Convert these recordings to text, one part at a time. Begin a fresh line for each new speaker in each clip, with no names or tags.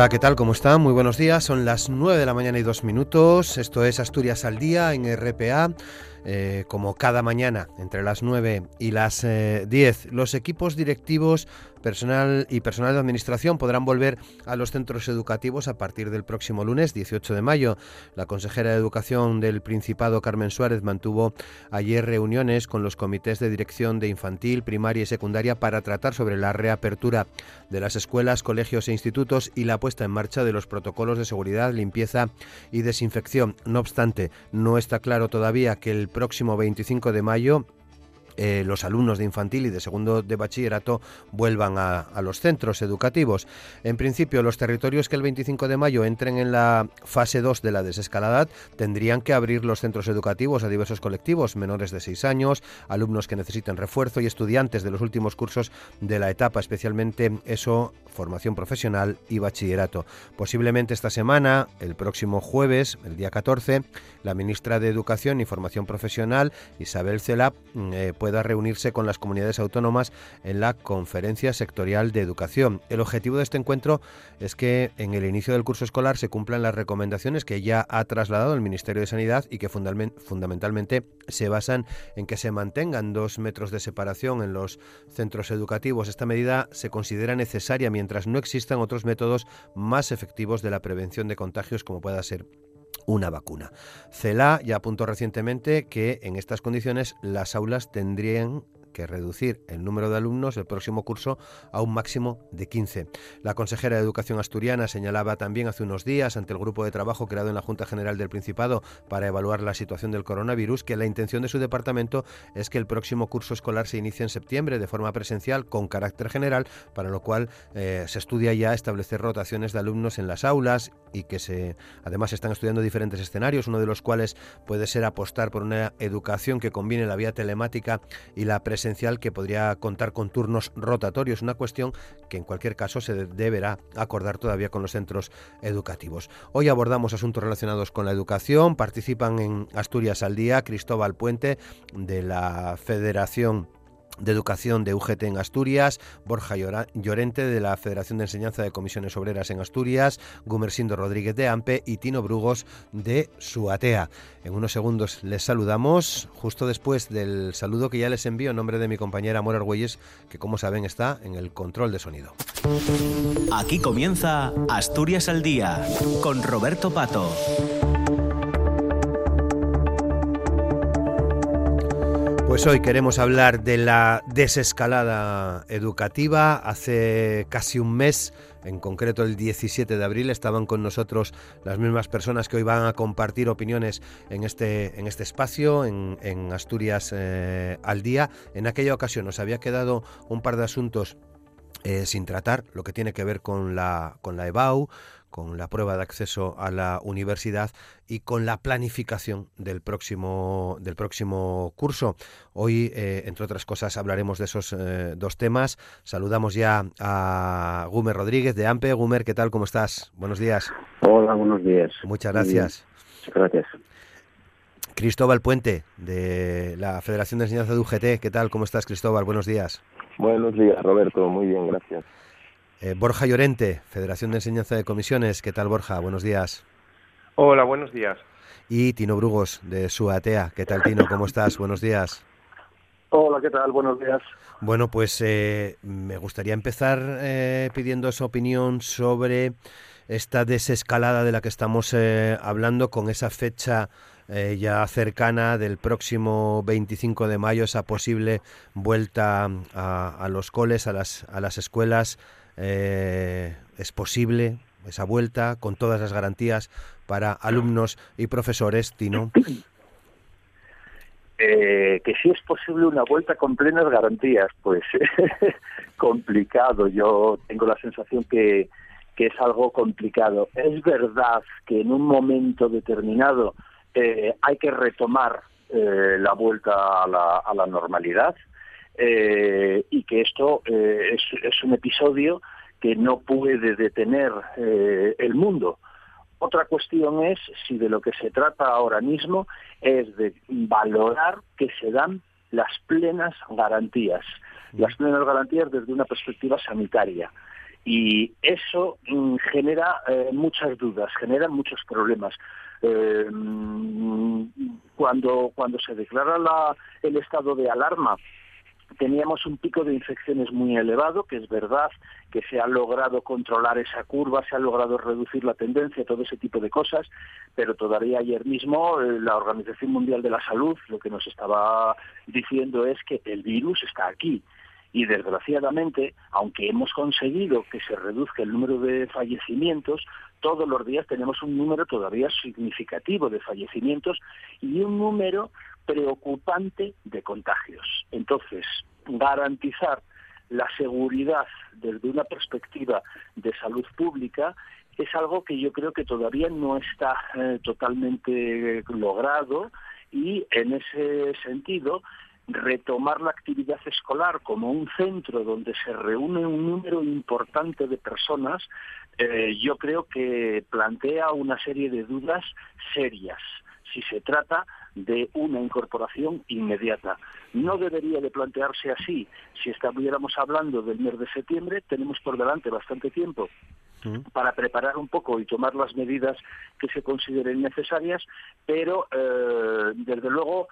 Hola, ¿qué tal? ¿Cómo están? Muy buenos días. Son las 9 de la mañana y dos minutos. Esto es Asturias al Día en RPA. Eh, como cada mañana, entre las 9 y las 10, eh, los equipos directivos personal y personal de administración podrán volver a los centros educativos a partir del próximo lunes 18 de mayo. La consejera de Educación del Principado, Carmen Suárez, mantuvo ayer reuniones con los comités de dirección de infantil, primaria y secundaria para tratar sobre la reapertura de las escuelas, colegios e institutos y la puesta en marcha de los protocolos de seguridad, limpieza y desinfección. No obstante, no está claro todavía que el próximo 25 de mayo eh, los alumnos de infantil y de segundo de bachillerato vuelvan a, los centros educativos. En principio, los territorios que el 25 de mayo entren en la fase 2 de la desescalada tendrían que abrir los centros educativos a diversos colectivos, menores de 6 años, alumnos que necesiten refuerzo y estudiantes de los últimos cursos de la etapa, especialmente eso, formación profesional y bachillerato. Posiblemente esta semana, el próximo jueves, el día 14, la ministra de Educación y Formación Profesional, Isabel Celap, mm, eh, pueda reunirse con las comunidades autónomas en la Conferencia Sectorial de Educación. El objetivo de este encuentro es que en el inicio del curso escolar se cumplan las recomendaciones que ya ha trasladado el Ministerio de Sanidad y que fundamentalmente se basan en que se mantengan dos metros de separación en los centros educativos. Esta medida se considera necesaria mientras no existan otros métodos más efectivos de la prevención de contagios como pueda ser una vacuna. CELA ya apuntó recientemente que en estas condiciones las aulas tendrían que reducir el número de alumnos el próximo curso a un máximo de 15. La consejera de Educación asturiana señalaba también hace unos días ante el grupo de trabajo creado en la Junta General del Principado para evaluar la situación del coronavirus que la intención de su departamento es que el próximo curso escolar se inicie en septiembre de forma presencial con carácter general, para lo cual eh, se estudia ya establecer rotaciones de alumnos en las aulas y que se además están estudiando diferentes escenarios, uno de los cuales puede ser apostar por una educación que combine la vía telemática y la presencial esencial que podría contar con turnos rotatorios, una cuestión que en cualquier caso se deberá acordar todavía con los centros educativos. Hoy abordamos asuntos relacionados con la educación, participan en Asturias al Día Cristóbal Puente de la Federación de Educación de UGT en Asturias, Borja Llorente de la Federación de Enseñanza de Comisiones Obreras en Asturias, Gumersindo Rodríguez de AMPE y Tino Brugos de Suatea. En unos segundos les saludamos, justo después del saludo que ya les envío en nombre de mi compañera Mora Argüelles, que como saben está en el control de sonido.
Aquí comienza Asturias al Día con Roberto Pato.
Pues hoy queremos hablar de la desescalada educativa. Hace casi un mes, en concreto el 17 de abril, estaban con nosotros las mismas personas que hoy van a compartir opiniones en este, en este espacio, en, Asturias eh, al día. En aquella ocasión nos había quedado un par de asuntos eh, sin tratar, lo que tiene que ver con la, con la EBAU, con la prueba de acceso a la universidad y con la planificación del próximo, del próximo curso. Hoy, eh, entre otras cosas, hablaremos de esos eh, dos temas. Saludamos ya a Gumer Rodríguez de AMPE. Gumer, ¿qué tal? ¿Cómo estás? Buenos días.
Hola, buenos días.
Muchas gracias.
gracias.
Cristóbal Puente, de la Federación de Enseñanza de UGT. ¿Qué tal? ¿Cómo estás, Cristóbal? Buenos días.
Buenos días, Roberto. Muy bien, gracias.
Eh, Borja Llorente, Federación de Enseñanza de Comisiones. ¿Qué tal, Borja? Buenos días.
Hola, buenos días.
Y Tino Brugos, de Suatea. ¿Qué tal, Tino? ¿Cómo estás? Buenos días.
Hola, ¿qué tal? Buenos días.
Bueno, pues eh, me gustaría empezar eh, pidiendo su opinión sobre esta desescalada de la que estamos hablando con esa fecha ya cercana del próximo 25 de mayo, esa posible vuelta a, a los coles, a las, a las escuelas eh, es posible esa vuelta con todas las garantías para alumnos y profesores, Tino.
Eh, que si es posible una vuelta con plenas garantías, pues complicado. Yo tengo la sensación que, que es algo complicado. Es verdad que en un momento determinado eh, hay que retomar eh, la vuelta a la, a la normalidad eh, y que esto es, es, un episodio que no puede detener el mundo. Otra cuestión es si de lo que se trata ahora mismo es de valorar que se dan las plenas garantías, las plenas garantías desde una perspectiva sanitaria. Y eso mm, genera eh, muchas dudas, genera muchos problemas. Eh, mm, cuando, cuando se declara la, el estado de alarma teníamos un pico de infecciones muy elevado, que es verdad que se ha logrado controlar esa curva, se ha logrado reducir la tendencia, todo ese tipo de cosas, pero todavía ayer mismo eh, la Organización Mundial de la Salud lo que nos estaba diciendo es que el virus está aquí. Y desgraciadamente, aunque hemos conseguido que se reduzca el número de fallecimientos, todos los días tenemos un número todavía significativo de fallecimientos y un número preocupante de contagios. Entonces, garantizar la seguridad desde una perspectiva de salud pública es algo que yo creo que todavía no está eh, totalmente logrado y en ese sentido retomar la actividad escolar como un centro donde se reúne un número importante de personas, eh, yo creo que plantea una serie de dudas serias si se trata de una incorporación inmediata. No debería de plantearse así. Si estuviéramos hablando del mes de septiembre, tenemos por delante bastante tiempo para preparar un poco y tomar las medidas que se consideren necesarias, pero eh, desde luego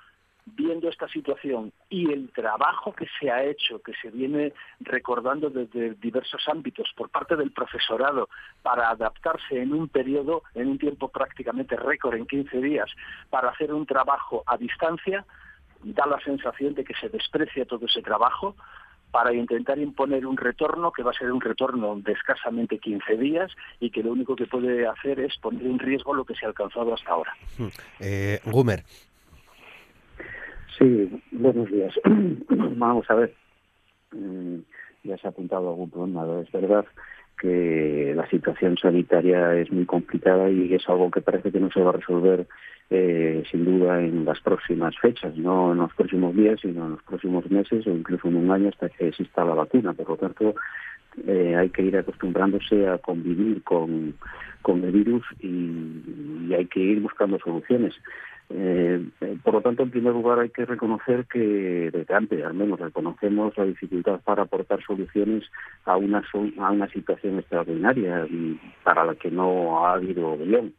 viendo esta situación y el trabajo que se ha hecho, que se viene recordando desde diversos ámbitos por parte del profesorado para adaptarse en un periodo, en un tiempo prácticamente récord, en 15 días, para hacer un trabajo a distancia, da la sensación de que se desprecia todo ese trabajo para intentar imponer un retorno que va a ser un retorno de escasamente 15 días y que lo único que puede hacer es poner en riesgo lo que se ha alcanzado hasta ahora.
Hmm. Eh, Gumer,
Sí, buenos días. Vamos a ver, mm, ya se ha apuntado algún problema. Es verdad que la situación sanitaria es muy complicada y es algo que parece que no se va a resolver eh, sin duda en las próximas fechas, no en los próximos días, sino en los próximos meses o incluso en un año hasta que exista la vacuna. Por lo tanto, eh, hay que ir acostumbrándose a convivir con, con el virus y, y hay que ir buscando soluciones. Eh, por lo tanto, en primer lugar, hay que reconocer que desde antes, al menos, reconocemos la dificultad para aportar soluciones a una, a situación extraordinaria y para la que no ha habido guion.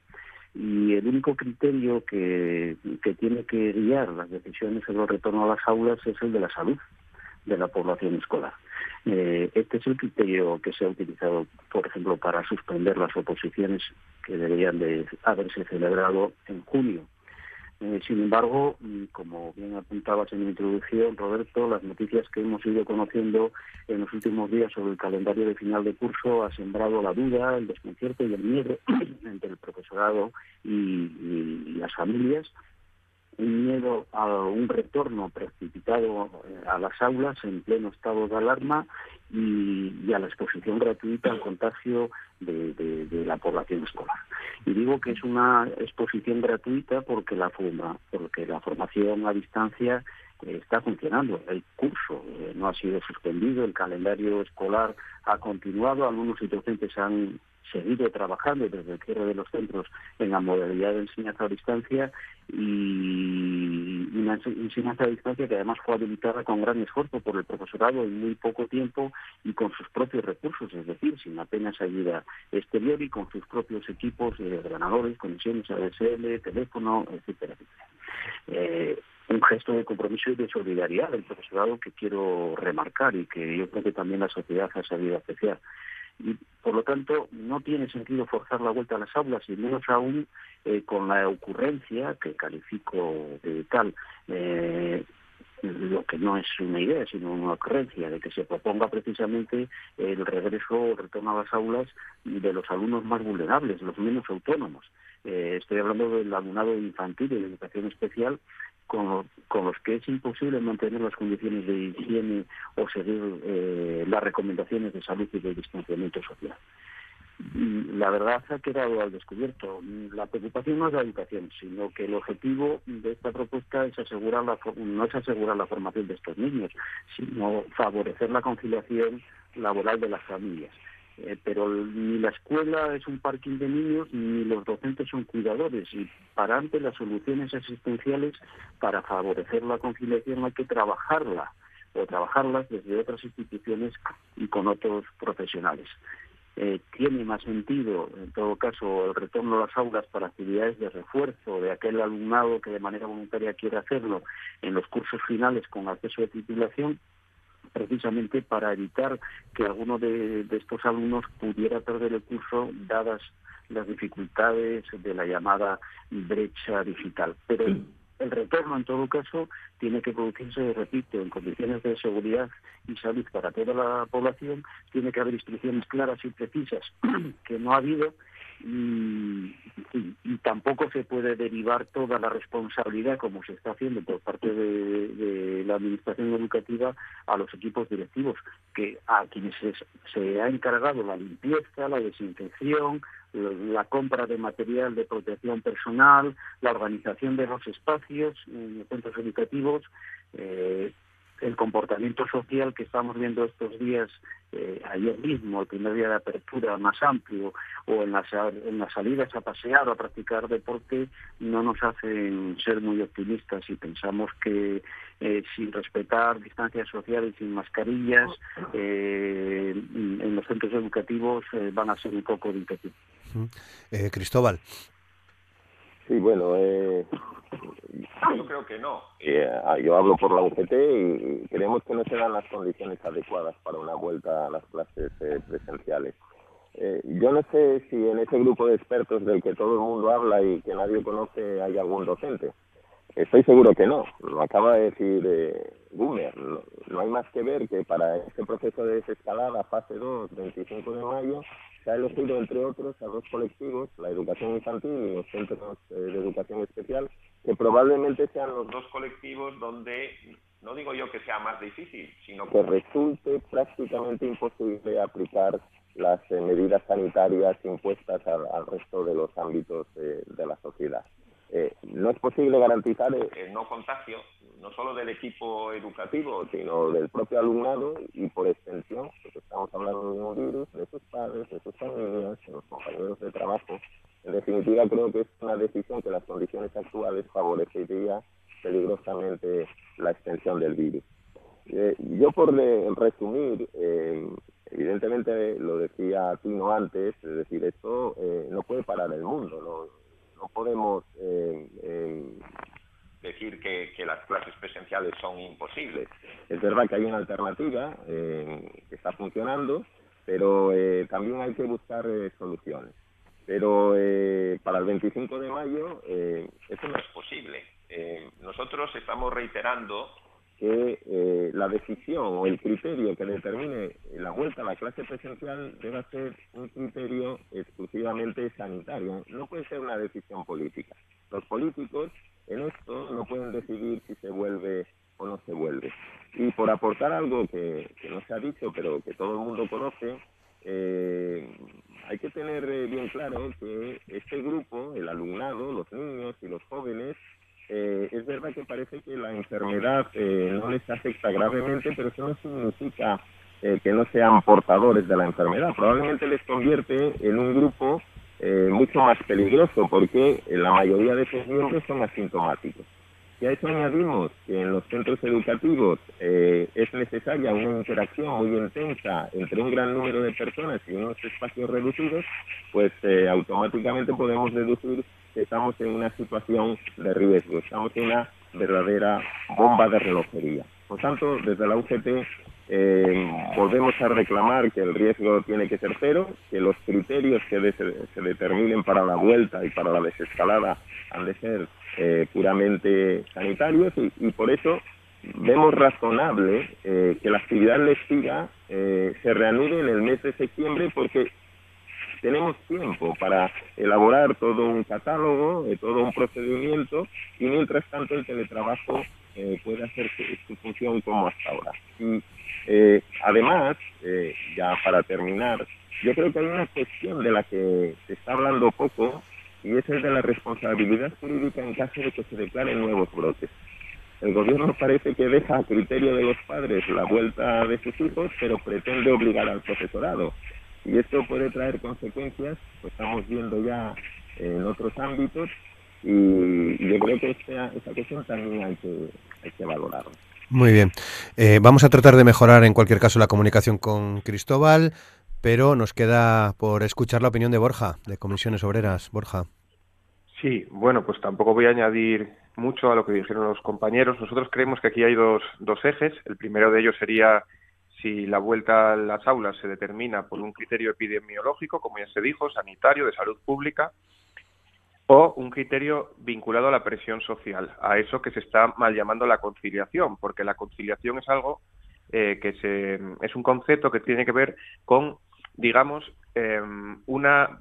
Y el único criterio que, que tiene que guiar las decisiones sobre el retorno a las aulas es el de la salud de la población escolar. Eh, este es el criterio que se ha utilizado, por ejemplo, para suspender las oposiciones que deberían de haberse celebrado en junio eh, sin embargo, como bien apuntabas en la introducción, Roberto, las noticias que hemos ido conociendo en los últimos días sobre el calendario de final de curso ha sembrado la duda, el desconcierto y el miedo entre el profesorado y las familias. Un miedo a un retorno precipitado eh, a las aulas en pleno estado de alarma y, a la exposición gratuita al contagio de, la población escolar. Y digo que es una exposición gratuita porque la, forma, porque la formación a distancia eh, está funcionando. El curso eh, no ha sido suspendido, el calendario escolar ha continuado, algunos y docentes han seguido trabajando desde el cierre de los centros en la modalidad de enseñanza a distancia y una enseñanza a distancia que además fue habilitada con gran esfuerzo por el profesorado en muy poco tiempo y con sus propios recursos, es decir, sin apenas ayuda exterior y con sus propios equipos de ordenadores, conexiones ADSL, teléfono, etcétera, etcétera. Eh, un gesto de compromiso y de solidaridad del profesorado que quiero remarcar y que yo creo que también la sociedad ha sabido apreciar y por lo tanto no tiene sentido forzar la vuelta a las aulas y menos aún eh, con la ocurrencia que califico de tal eh, lo que no es una idea, sino una ocurrencia de que se proponga precisamente el regreso o retorno a las aulas de los alumnos más vulnerables, los menos autónomos. Eh, estoy hablando del alumnado infantil y de educación especial, con, con, los que es imposible mantener las condiciones de higiene o seguir eh, las recomendaciones de salud y de distanciamiento social. la verdad ha quedado al descubierto. La preocupación no es la educación, sino que el objetivo de esta propuesta es asegurar la, no es asegurar la formación de estos niños, sino favorecer la conciliación laboral de las familias. Eh, pero ni la escuela es un parking de niños ni los docentes son cuidadores y para ante las soluciones asistenciales para favorecer la conciliación hay que trabajarla o trabajarlas desde otras instituciones y con otros profesionales. Eh, tiene más sentido, en todo caso, el retorno a las aulas para actividades de refuerzo de aquel alumnado que de manera voluntaria quiere hacerlo en los cursos finales con acceso de titulación, precisamente para evitar que alguno de, de estos alumnos pudiera perder el curso dadas las dificultades de la llamada brecha digital. Pero el retorno, en todo caso, tiene que producirse, repito, en condiciones de seguridad y salud para toda la población. Tiene que haber instrucciones claras y precisas que no ha habido y, tampoco se puede derivar toda la responsabilidad, como se está haciendo por parte de, la Administración Educativa, a los equipos directivos, que a quienes se ha encargado la limpieza, la desinfección, la compra de material de protección personal, la organización de los espacios en los centros educativos, eh, el comportamiento social que estamos viendo estos días, eh, ayer mismo, el primer día de apertura más amplio, o en las, en las salidas a pasear o a practicar deporte, no nos hacen ser muy optimistas y pensamos que eh, sin respetar distancias sociales, sin mascarillas, eh, en los centros educativos van a ser un poco difíciles.
Cristóbal.
Sí, bueno, eh, yo creo que no. Eh, yo hablo por la UGT y creemos que no se dan las condiciones adecuadas para una vuelta a las clases eh, presenciales. Eh, yo no sé si en ese grupo de expertos del que todo el mundo habla y que nadie conoce hay algún docente. Estoy seguro que no. Lo acaba de decir eh, Boomer. No, no, hay más que ver que para este proceso de desescalada, fase 2, 25 de mayo, se ha elegido, entre otros, a dos colectivos, la educación infantil y los centros eh, de educación especial, que probablemente sean los dos colectivos donde, no digo yo que sea más difícil, sino que resulte prácticamente imposible aplicar las eh, medidas sanitarias impuestas al, resto de los ámbitos de la sociedad. No es posible garantizar el no contagio no solo del equipo educativo, sino del propio alumnado y por extensión, porque estamos hablando de un virus, de sus padres, de sus familias, de los compañeros de trabajo. En definitiva, creo que es una decisión que las condiciones actuales favorecería peligrosamente la extensión del virus. Eh, yo por resumir, eh, evidentemente lo decía Tino antes, es decir, esto eh, no puede parar el mundo, no, no podemos decir que, las clases presenciales son imposibles. Es verdad que hay una alternativa eh, que está funcionando, pero eh, también hay que buscar eh, soluciones. Pero para el 25 de mayo eso no es posible. nosotros estamos reiterando que la decisión o el criterio que determine la vuelta a la clase presencial debe ser un criterio exclusivamente sanitario. No puede ser una decisión política. Los políticos en esto no pueden decidir si se vuelve o no se vuelve. Y por aportar algo que, no se ha dicho, pero que todo el mundo conoce, eh, hay que tener eh, bien claro que este grupo, el alumnado, los niños y los jóvenes, eh, es verdad que parece que la enfermedad no les afecta gravemente, pero eso no significa que no sean portadores de la enfermedad. Probablemente les convierte en un grupo eh, mucho más peligroso porque la mayoría de esos miembros son asintomáticos. Y a eso añadimos que en los centros educativos eh, es necesaria una interacción muy intensa entre un gran número de personas y unos espacios reducidos, pues eh, automáticamente podemos deducir estamos en una situación de riesgo, estamos en una verdadera bomba de relojería. Por tanto, desde la UGT eh, volvemos a reclamar que el riesgo tiene que ser cero, que los criterios que se determinen para la vuelta y para la desescalada han de ser eh, puramente sanitarios y, por eso vemos razonable eh, que la actividad lectiva se reanude en el mes de septiembre porque tenemos tiempo para elaborar todo un catálogo, eh, todo un procedimiento y mientras tanto el teletrabajo eh, puede hacer su, función como hasta ahora. Y eh, además, ya para terminar, yo creo que hay una cuestión de la que se está hablando poco y es el de la responsabilidad jurídica en caso de que se declaren nuevos brotes. El gobierno parece que deja a criterio de los padres la vuelta de sus hijos, pero pretende obligar al profesorado. Y esto puede traer consecuencias, pues estamos viendo ya en otros ámbitos, y yo creo que esta, esta cuestión también hay que, hay que valorarla.
Muy bien. Eh, vamos a tratar de mejorar en cualquier caso la comunicación con Cristóbal, pero nos queda por escuchar la opinión de Borja, de Comisiones Obreras. Borja.
Sí, bueno, pues tampoco voy a añadir mucho a lo que dijeron los compañeros. Nosotros creemos que aquí hay dos, dos ejes. El primero de ellos sería si la vuelta a las aulas se determina por un criterio epidemiológico, como ya se dijo, sanitario, de salud pública, o un criterio vinculado a la presión social, a eso que se está mal llamando la conciliación, porque la conciliación es algo eh, que se, es un concepto que tiene que ver con, digamos, una,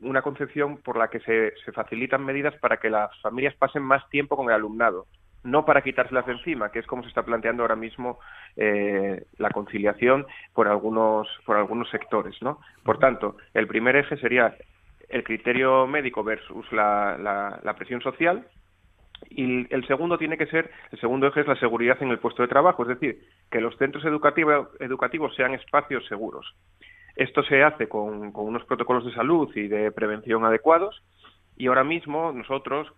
una concepción por la que se, se facilitan medidas para que las familias pasen más tiempo con el alumnado no para quitárselas de encima, que es como se está planteando ahora mismo eh, la conciliación por algunos, por algunos sectores. ¿no? Por tanto, el primer eje sería el criterio médico versus la, la, presión social, y el segundo tiene que ser, el segundo eje es la seguridad en el puesto de trabajo, es decir, que los centros educativos, educativos sean espacios seguros. Esto se hace con, con, unos protocolos de salud y de prevención adecuados y ahora mismo nosotros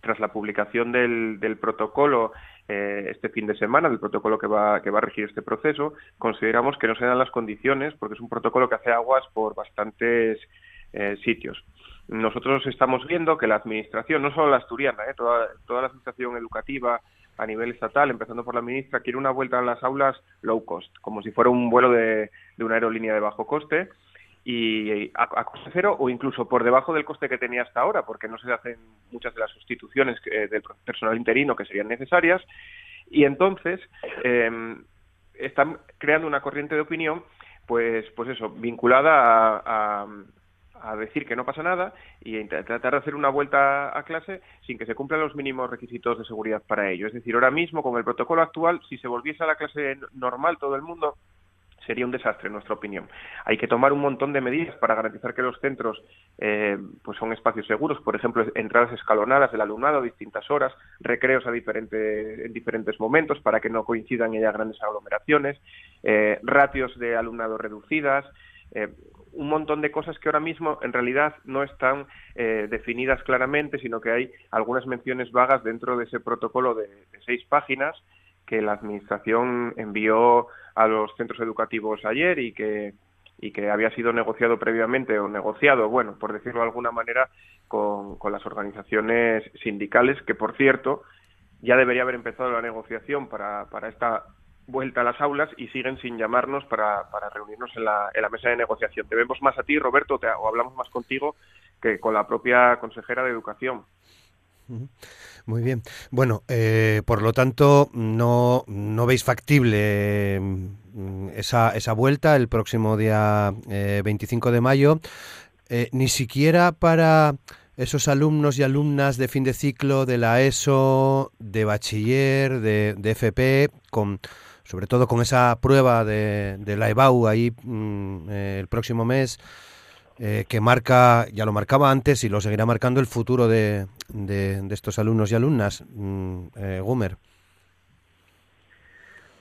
tras la publicación del, del protocolo eh, este fin de semana, del protocolo que va, que va a regir este proceso, consideramos que no se dan las condiciones porque es un protocolo que hace aguas por bastantes eh, sitios. Nosotros estamos viendo que la administración, no solo la asturiana, eh, toda, toda la administración educativa a nivel estatal, empezando por la ministra, quiere una vuelta a las aulas low cost, como si fuera un vuelo de, de una aerolínea de bajo coste, y a, coste cero o incluso por debajo del coste que tenía hasta ahora, porque no se hacen muchas de las sustituciones del personal interino que serían necesarias. Y entonces eh, están creando una corriente de opinión, pues, pues eso, vinculada a, a, decir que no pasa nada y tratar de hacer una vuelta a clase sin que se cumplan los mínimos requisitos de seguridad para ello. Es decir, ahora mismo, con el protocolo actual, si se volviese a la clase normal todo el mundo, sería un desastre en nuestra opinión. Hay que tomar un montón de medidas para garantizar que los centros eh, pues son espacios seguros, por ejemplo, entradas escalonadas del alumnado a distintas horas, recreos a diferente, en diferentes momentos para que no coincidan ya grandes aglomeraciones, eh, ratios de alumnado reducidas, eh, un montón de cosas que ahora mismo en realidad no están definidas claramente, sino que hay algunas menciones vagas dentro de ese protocolo de seis páginas que la Administración envió a los centros educativos ayer y que y que había sido negociado previamente o negociado, bueno, por decirlo de alguna manera, con, con las organizaciones sindicales, que por cierto ya debería haber empezado la negociación para, para esta vuelta a las aulas y siguen sin llamarnos para, para reunirnos en la, en la mesa de negociación. Te vemos más a ti, Roberto, o hablamos más contigo que con la propia consejera de Educación.
Muy bien. Bueno, eh, por lo tanto, no, no veis factible mm, esa, esa vuelta el próximo día 25 eh, de mayo, eh, ni siquiera para esos alumnos y alumnas de fin de ciclo de la ESO, de bachiller, de, de FP, con, sobre todo con esa prueba de, de la EBAU ahí mm, el próximo mes. Eh, que marca, ya lo marcaba antes y lo seguirá marcando el futuro de, de, estos alumnos y alumnas. Mm, eh, Gumer.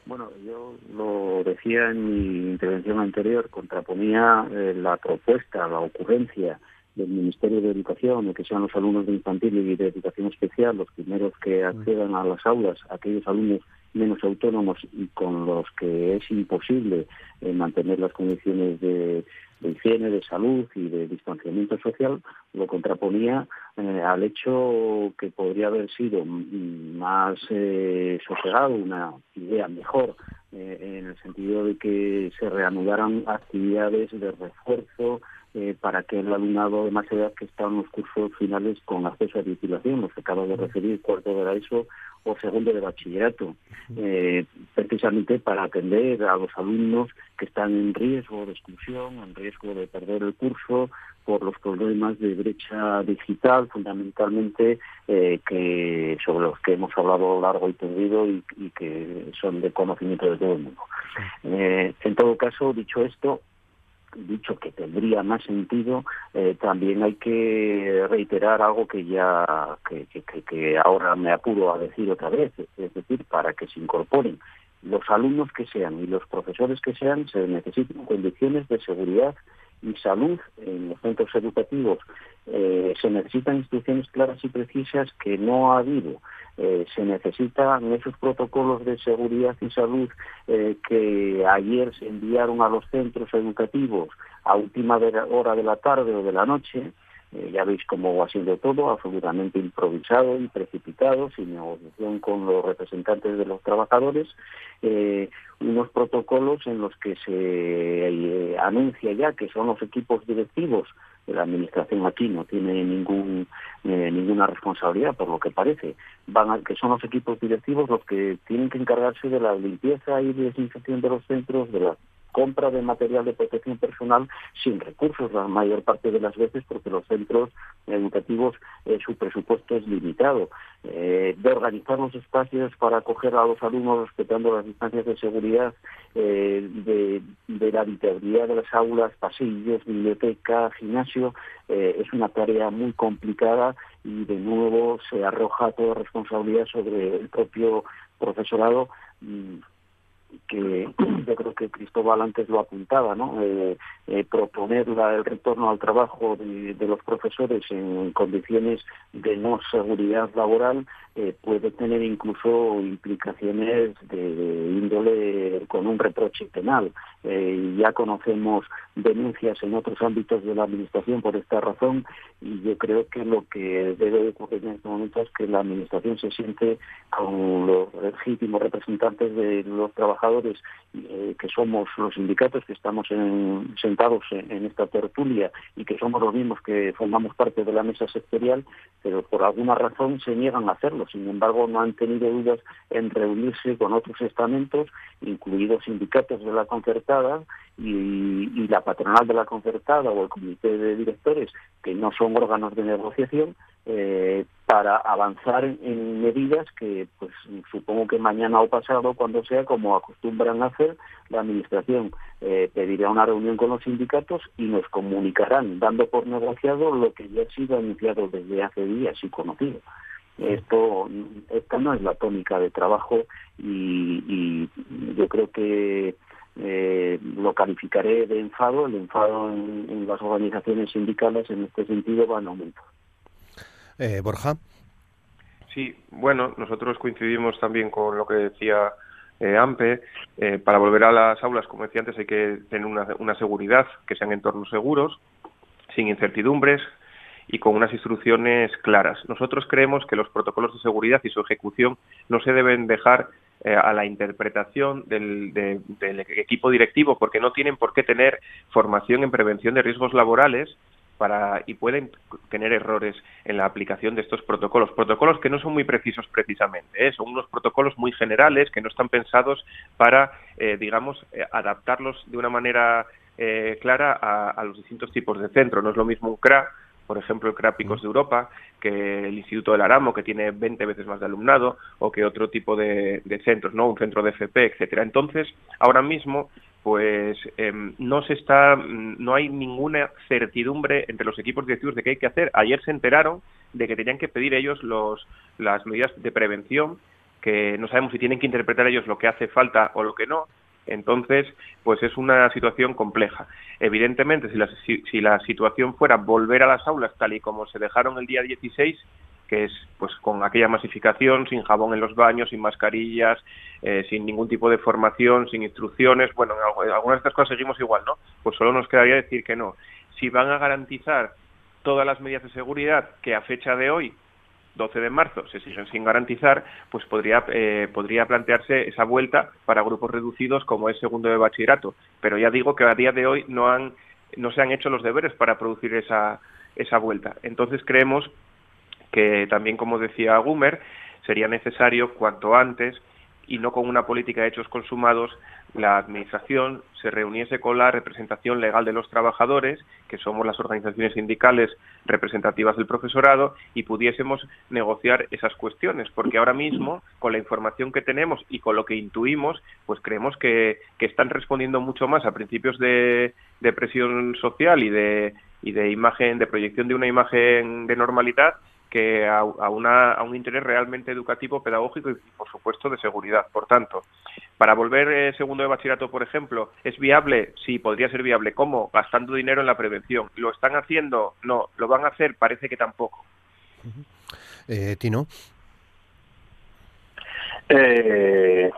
Bueno, yo lo decía en mi intervención anterior, contraponía eh, la propuesta, la ocurrencia del Ministerio de Educación de que sean los alumnos de infantil y de educación especial los primeros que mm. accedan a las aulas, aquellos alumnos menos autónomos y con los que es imposible mantener las condiciones de de higiene, de salud y de distanciamiento social, lo contraponía eh, al hecho que podría haber sido más eh, sosegado, una idea mejor, eh, en el sentido de que se reanudaran actividades de refuerzo eh, para que el alumnado de más edad que está en los cursos finales con acceso a titulación, los que acabo de referir, cuarto de la ESO o segundo de bachillerato, eh, precisamente para atender a los alumnos que están en riesgo de exclusión, en riesgo de perder el curso por los problemas de brecha digital, fundamentalmente, eh, que sobre los que hemos hablado largo y tendido y, que son de conocimiento de todo el mundo. Eh, en todo caso, dicho esto, dicho que tendría más sentido, eh, también hay que reiterar algo que ya que, que, ahora me apuro a decir otra vez, es decir, para que se incorporen los alumnos que sean y los profesores que sean, se necesitan condiciones de seguridad y salud en los centros educativos. Eh, se necesitan instrucciones claras y precisas que no ha habido. Eh, se necesitan esos protocolos de seguridad y salud eh, que ayer se enviaron a los centros educativos a última hora de la tarde o de la noche. Eh, ya veis cómo va siendo todo, absolutamente improvisado y precipitado, sin negociación con los representantes de los trabajadores, unos protocolos en los que se anuncia ya que son los equipos directivos la administración aquí no tiene ningún eh, ninguna responsabilidad por lo que parece. Van que son los equipos directivos los que tienen que encargarse de la limpieza y desinfección de los centros de la compra de material de protección personal sin recursos la mayor parte de las veces porque los centros educativos eh, su presupuesto es limitado. Eh, de organizar los espacios para acoger a los alumnos respetando las distancias de seguridad eh, de, de, la habitabilidad de las aulas pasillos biblioteca gimnasio es una tarea muy complicada y de nuevo se arroja toda responsabilidad sobre el propio profesorado mm, que yo creo que Cristóbal antes lo apuntaba, ¿no? Eh, eh, proponer el retorno al trabajo de, los profesores en condiciones de no seguridad laboral eh, puede tener incluso implicaciones de, índole con un reproche penal. ya conocemos denuncias en otros ámbitos de la Administración por esta razón y yo creo que lo que debe ocurrir en este momento es que la Administración se siente con los legítimos representantes de los trabajadores eh, que somos los sindicatos que estamos sentados en, esta tertulia y que somos los mismos que formamos parte de la mesa sectorial, pero por alguna razón se niegan a hacerlo. Sin embargo, no han tenido dudas en reunirse con otros estamentos, incluidos sindicatos de la concertada y, la patronal de la concertada o el comité de directores, que no son órganos de negociación, eh, para avanzar en, medidas que, pues, supongo que mañana o pasado, cuando sea, como acostumbran hacer, la Administración eh, pedirá una reunión con los sindicatos y nos comunicarán, dando por negociado lo que ya ha sido anunciado desde hace días y conocido. Esto, esta no es la tónica de trabajo y, y yo creo que eh, lo calificaré de enfado. El enfado en, las organizaciones sindicales en este sentido va en aumento.
Eh, Borja.
Sí, bueno, nosotros coincidimos también con lo que decía eh, AMPE. Eh, para volver a las aulas, como decía antes, hay que tener una, una seguridad, que sean entornos seguros, sin incertidumbres, y con unas instrucciones claras. Nosotros creemos que los protocolos de seguridad y su ejecución no se deben dejar eh, a la interpretación del, equipo directivo, porque no tienen por qué tener formación en prevención de riesgos laborales para, y pueden tener errores en la aplicación de estos protocolos. Protocolos que no son muy precisos precisamente, ¿eh? son unos protocolos muy generales que no están pensados para, eh, digamos, adaptarlos de una manera clara a, a, los distintos tipos de centro. No es lo mismo un CRA por ejemplo, el Crápicos de Europa, que el Instituto del Aramo, que tiene 20 veces más de alumnado, o que otro tipo de, centros, ¿no? Un centro de FP, etcétera. Entonces, ahora mismo, pues em, no se está, no hay ninguna certidumbre entre los equipos directivos de qué hay que hacer. Ayer se enteraron de que tenían que pedir ellos los, las medidas de prevención, que no sabemos si tienen que interpretar ellos lo que hace falta o lo que no, entonces, pues es una situación compleja. Evidentemente, si la, si, la situación fuera volver a las aulas tal y como se dejaron el día 16, que es pues con aquella masificación, sin jabón en los baños, sin mascarillas, eh, sin ningún tipo de formación, sin instrucciones, bueno, en algunas de estas cosas seguimos igual, ¿no? Pues solo nos quedaría decir que no. Si van a garantizar todas las medidas de seguridad que a fecha de hoy 12 de marzo se siguen sin garantizar, pues podría, eh, podría plantearse esa vuelta para grupos reducidos como es segundo de bachillerato. Pero ya digo que a día de hoy no han no se han hecho los deberes para producir esa, esa vuelta. Entonces creemos que también, como decía Gumer, sería necesario cuanto antes y no con una política de hechos consumados, la Administración se reuniese con la representación legal de los trabajadores, que somos las organizaciones sindicales representativas del profesorado, y pudiésemos negociar esas cuestiones, porque ahora mismo, con la información que tenemos y con lo que intuimos, pues creemos que, están respondiendo mucho más a principios de, de presión social y de, y de imagen, de proyección de una imagen de normalidad que a, una, a, un interés realmente educativo, pedagógico y, por supuesto, de seguridad. Por tanto, para volver eh, segundo de bachillerato, por ejemplo, ¿es viable? Sí, podría ser viable. ¿Cómo? Gastando dinero en la prevención. ¿Lo están haciendo? No. ¿Lo van a hacer? Parece que tampoco.
Eh, Tino.
Eh,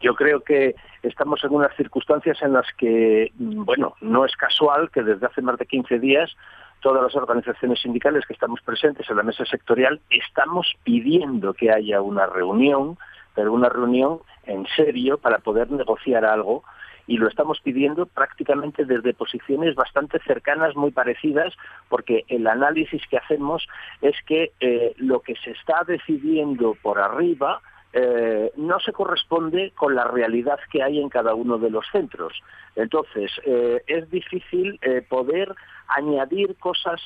yo creo que estamos en unas circunstancias en las que, bueno, no es casual que desde hace más de 15 días todas las organizaciones sindicales que estamos presentes en la mesa sectorial estamos pidiendo que haya una reunión, pero una reunión en serio para poder negociar algo y lo estamos pidiendo prácticamente desde posiciones bastante cercanas, muy parecidas, porque el análisis que hacemos es que eh, lo que se está decidiendo por arriba eh, no se corresponde con la realidad que hay en cada uno de los centros. Entonces, eh, es difícil poder añadir cosas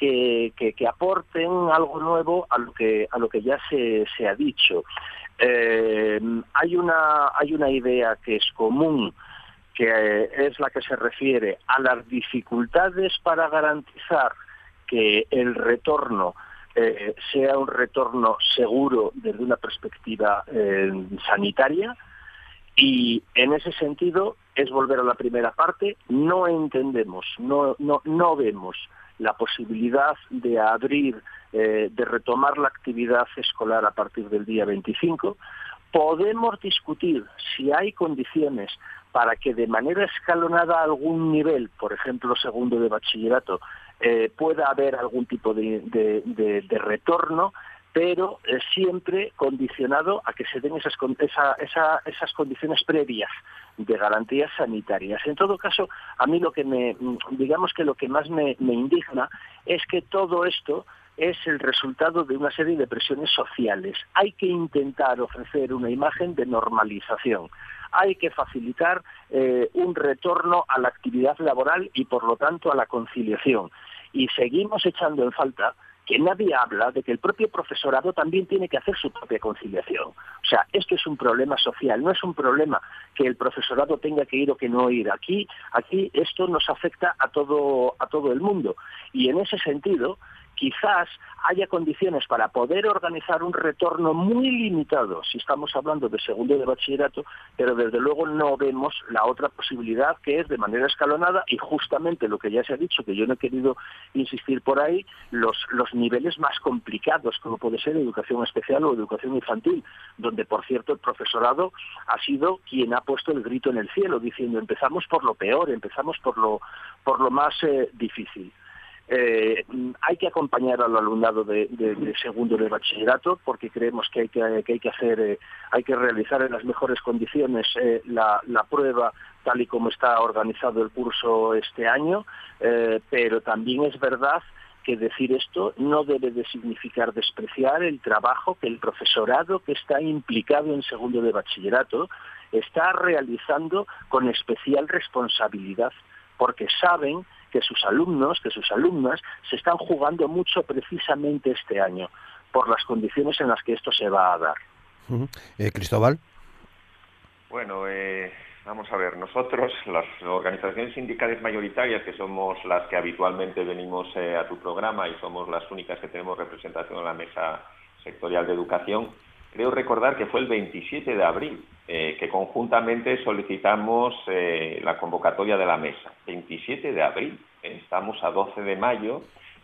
que, aporten algo nuevo a lo que, ya se, ha dicho. Eh, hay, una, idea que es común, que eh, es la que se refiere a las dificultades para garantizar que el retorno eh, sea un retorno seguro desde una perspectiva sanitaria y en ese sentido es volver a la primera parte, no entendemos, no, no, no vemos la posibilidad de abrir, eh, de retomar la actividad escolar a partir del día 25. Podemos discutir si hay condiciones para que de manera escalonada algún nivel, por ejemplo segundo de bachillerato, eh, pueda haber algún tipo de, retorno, pero eh, siempre condicionado a que se den esas, esas condiciones previas de garantías sanitarias. En todo caso, a mí lo que me, digamos que lo que más me indigna es que todo esto es el resultado de una serie de presiones sociales. Hay que intentar ofrecer una imagen de normalización. Hay que facilitar eh, un retorno a la actividad laboral y, por lo tanto, a la conciliación. Y seguimos echando en falta que nadie habla de que el propio profesorado también tiene que hacer su propia conciliación. O sea, esto es un problema social, no es un problema que el profesorado tenga que ir o que no ir. Aquí, aquí esto nos afecta a todo, a todo el mundo. Y en ese sentido, quizás haya condiciones para poder organizar un retorno muy limitado, si estamos hablando de segundo de bachillerato, pero desde luego no vemos la otra posibilidad que es de manera escalonada y justamente lo que ya se ha dicho, que yo no he querido insistir por ahí, los, los niveles más complicados, como puede ser educación especial o educación infantil, donde por cierto el profesorado ha sido quien ha puesto el grito en el cielo, diciendo empezamos por lo peor, empezamos por lo, por lo más eh, difícil. Eh, hay que acompañar al alumnado de, segundo de bachillerato porque creemos que hay que, hacer, eh, hay que realizar en las mejores condiciones eh, la, prueba tal y como está organizado el curso este año, pero también es verdad que decir esto no debe de significar despreciar el trabajo que el profesorado que está implicado en segundo de bachillerato está realizando con especial responsabilidad, porque saben que sus alumnos, que sus alumnas se están jugando mucho precisamente este año por las condiciones en las que esto se va a dar.
Eh, Cristóbal.
Bueno, eh, vamos a ver, nosotros, las organizaciones sindicales mayoritarias, que somos las que habitualmente venimos eh, a tu programa y somos las únicas que tenemos representación en la mesa sectorial de educación, creo recordar que fue el 27 de abril eh, que conjuntamente solicitamos eh, la convocatoria de la mesa. 27 de abril, estamos a 12 de mayo,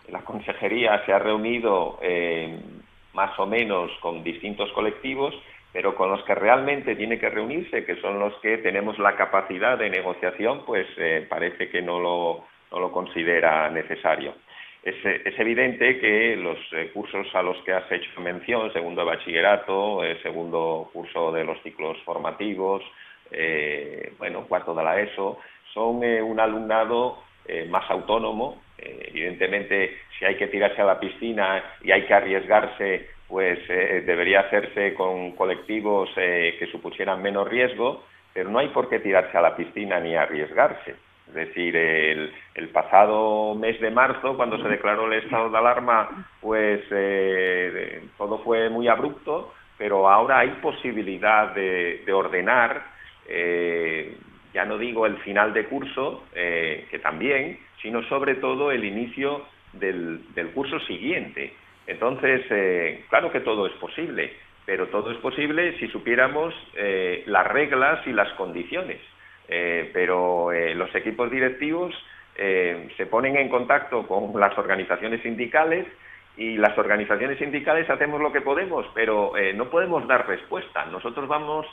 la consejería se ha reunido eh, más o menos con distintos colectivos, pero con los que realmente tiene que reunirse, que son los que tenemos la capacidad de negociación, pues parece que no lo considera necesario. Es, evidente que los eh, cursos a los que has hecho mención, segundo de bachillerato, eh, segundo curso de los ciclos formativos, eh, bueno, cuarto de la ESO, son un alumnado más autónomo. evidentemente, si hay que tirarse a la piscina y hay que arriesgarse, pues debería hacerse con colectivos que supusieran menos riesgo, pero no hay por qué tirarse a la piscina ni arriesgarse. Es decir, el, pasado mes de marzo, cuando se declaró el estado de alarma, pues eh, todo fue muy abrupto, pero ahora hay posibilidad de, ordenar, eh, ya no digo el final de curso, eh, que también, sino sobre todo el inicio del, curso siguiente. Entonces, claro que todo es posible, pero todo es posible si supiéramos las reglas y las condiciones. Eh, pero eh, los equipos directivos eh, se ponen en contacto con las organizaciones sindicales y las organizaciones sindicales hacemos lo que podemos, pero no podemos dar respuesta. Nosotros vamos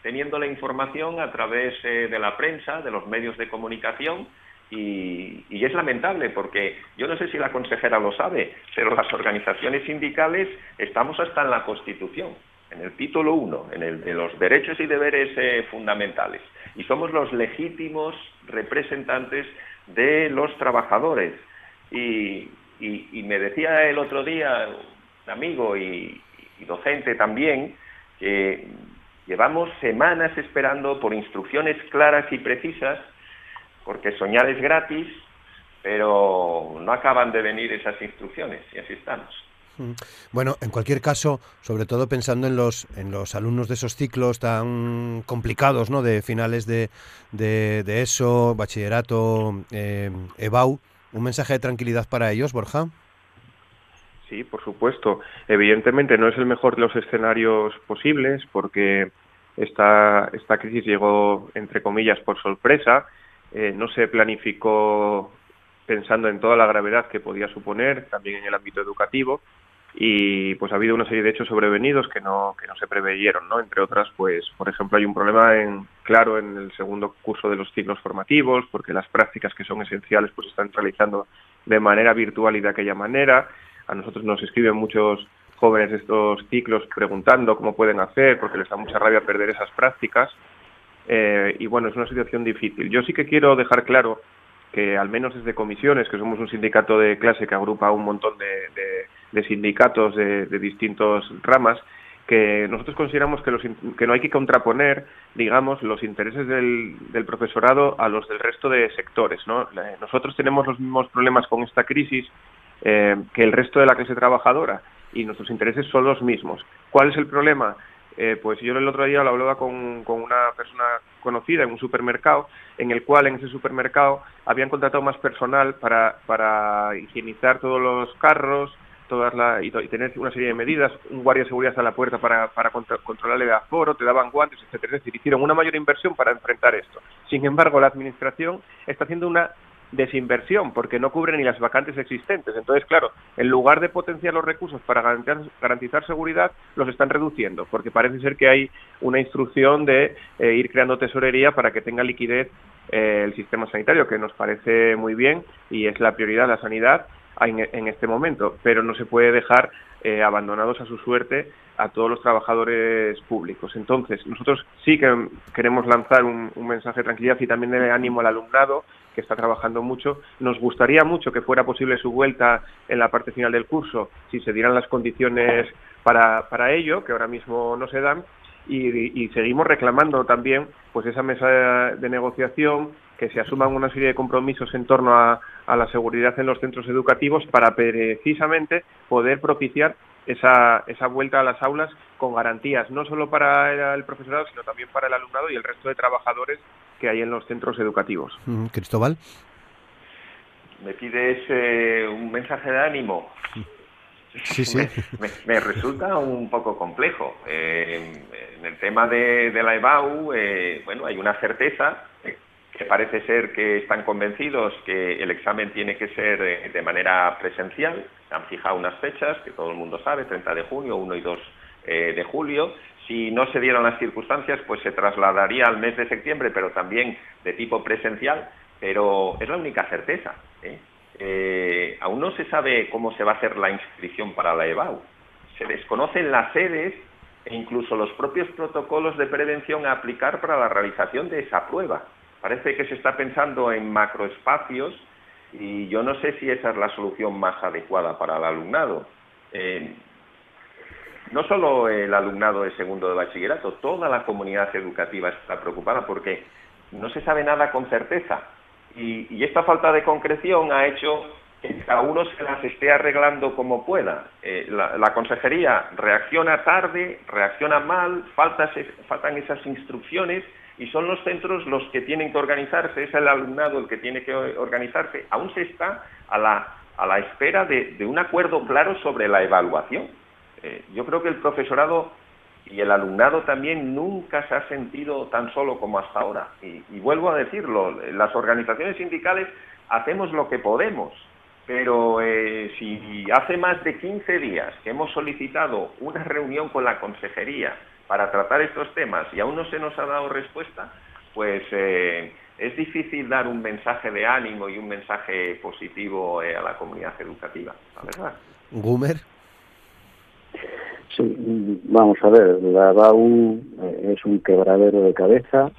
teniendo la información a través de la prensa, de los medios de comunicación, y, es lamentable porque yo no sé si la consejera lo sabe, pero las organizaciones sindicales estamos hasta en la Constitución, en el título 1, en el de los derechos y deberes fundamentales y somos los legítimos representantes de los trabajadores. Y, me decía el otro día un amigo y, docente también que llevamos semanas esperando por instrucciones claras y precisas, porque soñar es gratis, pero no acaban de venir esas instrucciones y así estamos.
Bueno, en cualquier caso, sobre todo pensando en los, en los alumnos de esos ciclos tan complicados, ¿no? De finales de, de, ESO, bachillerato, eh, EBAU, ¿un mensaje de tranquilidad para ellos, Borja?
Sí, por supuesto. Evidentemente no es el mejor de los escenarios posibles porque esta, esta crisis llegó, entre comillas, por sorpresa. Eh, no se planificó pensando en toda la gravedad que podía suponer, también en el ámbito educativo y pues ha habido una serie de hechos sobrevenidos que no que no se preveyeron no entre otras pues por ejemplo hay un problema en claro en el segundo curso de los ciclos formativos porque las prácticas que son esenciales pues están realizando de manera virtual y de aquella manera. A nosotros nos escriben muchos jóvenes de estos ciclos preguntando cómo pueden hacer porque les da mucha rabia perder esas prácticas. Eh, y bueno es una situación difícil. Yo sí que quiero dejar claro que al menos desde comisiones, que somos un sindicato de clase que agrupa un montón de, sindicatos de, distintas ramas, que nosotros consideramos que, los, que no hay que contraponer, digamos, los intereses del, profesorado a los del resto de sectores. ¿no? Nosotros tenemos los mismos problemas con esta crisis eh, que el resto de la clase trabajadora y nuestros intereses son los mismos. ¿Cuál es el problema? Eh, pues yo el otro día lo hablaba con, con, una persona conocida en un supermercado, en el cual en ese supermercado habían contratado más personal para, para higienizar todos los carros todas la, y, tener una serie de medidas, un guardia de seguridad a la puerta para, para controlar el aforo, te daban guantes, etcétera. Es decir, hicieron una mayor inversión para enfrentar esto. Sin embargo, la Administración está haciendo una desinversión porque no cubre ni las vacantes existentes. Entonces, claro, en lugar de potenciar los recursos para garantizar, seguridad, los están reduciendo porque parece ser que hay una instrucción de eh, ir creando tesorería para que tenga liquidez eh, el sistema sanitario, que nos parece muy bien y es la prioridad la sanidad en, este momento, pero no se puede dejar eh, abandonados a su suerte a todos los trabajadores públicos. Entonces, nosotros sí que queremos lanzar un, mensaje de tranquilidad y también de ánimo al alumnado que está trabajando mucho. Nos gustaría mucho que fuera posible su vuelta en la parte final del curso, si se dieran las condiciones para, para ello, que ahora mismo no se dan, y, seguimos reclamando también pues esa mesa de negociación que se asuman una serie de compromisos en torno a, a la seguridad en los centros educativos para precisamente poder propiciar esa, esa vuelta a las aulas con garantías, no solo para el profesorado, sino también para el alumnado y el resto de trabajadores que hay en los centros educativos.
Cristóbal.
¿Me pides eh, un mensaje de ánimo?
Sí, sí.
Me, resulta un poco complejo. Eh, en el tema de, la EBAU, eh, bueno, hay una certeza que parece ser que están convencidos que el examen tiene que ser de manera presencial. Han fijado unas fechas que todo el mundo sabe, 30 de junio, 1 y 2 de julio. Si no se dieran las circunstancias, pues se trasladaría al mes de septiembre, pero también de tipo presencial, pero es la única certeza. ¿eh? Eh, aún no se sabe cómo se va a hacer la inscripción para la EBAU. Se desconocen las sedes e incluso los propios protocolos de prevención a aplicar para la realización de esa prueba. Parece que se está pensando en macroespacios Y yo no sé si esa es la solución más adecuada para el alumnado. Eh, no solo el alumnado de segundo de bachillerato, toda la comunidad educativa está preocupada porque no se sabe nada con certeza. Y, esta falta de concreción ha hecho que cada uno se las esté arreglando como pueda. Eh, la, consejería reacciona tarde, reacciona mal, faltan esas instrucciones y son los centros los que tienen que organizarse, es el alumnado el que tiene que organizarse. Aún se está a la, a la espera de un acuerdo claro sobre la evaluación eh, yo creo que el profesorado y el alumnado también nunca se ha sentido tan solo como hasta ahora. Y, vuelvo a decirlo, las organizaciones sindicales hacemos lo que podemos, pero eh, si hace más de 15 días que hemos solicitado una reunión con la consejería para tratar estos temas y aún no se nos ha dado respuesta, pues eh, es difícil dar un mensaje de ánimo y un mensaje positivo a la comunidad educativa, la verdad.
Gumer.
Sí, vamos a ver, la BAU eh, es un quebradero de cabeza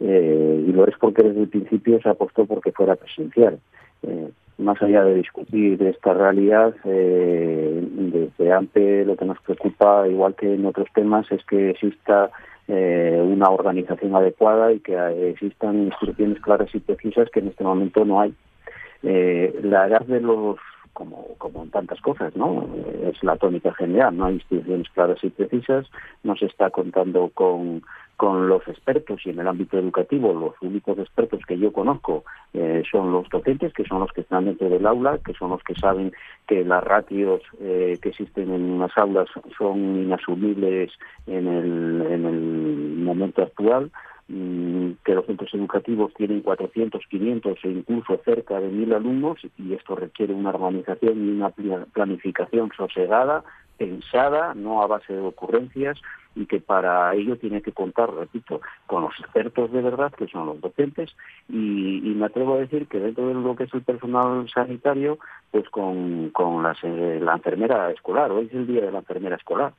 eh, y lo es porque desde el principio se apostó porque fuera presencial. Eh, más allá de discutir esta realidad, desde AMPE lo que nos preocupa, igual que en otros temas, es que exista una organización adecuada y que existan instrucciones claras y precisas que en este momento no hay. la edad de los como, como en tantas cosas, ¿no? Es la tónica general, no hay instituciones claras y precisas, no se está contando con, con los expertos y en el ámbito educativo los únicos expertos que yo conozco eh, son los docentes, que son los que están dentro del aula, que son los que saben que las ratios eh, que existen en unas aulas son inasumibles en el, en el momento actual. Mm, que los centros educativos tienen 400, 500 e incluso cerca de 1.000 alumnos y esto requiere una organización y una planificación sosegada, pensada, no a base de ocurrencias y que para ello tiene que contar, repito, con los expertos de verdad, que son los docentes, y, me atrevo a decir que dentro de lo que es el personal sanitario, pues con, con eh, la enfermera escolar, hoy es el día de la enfermera escolar,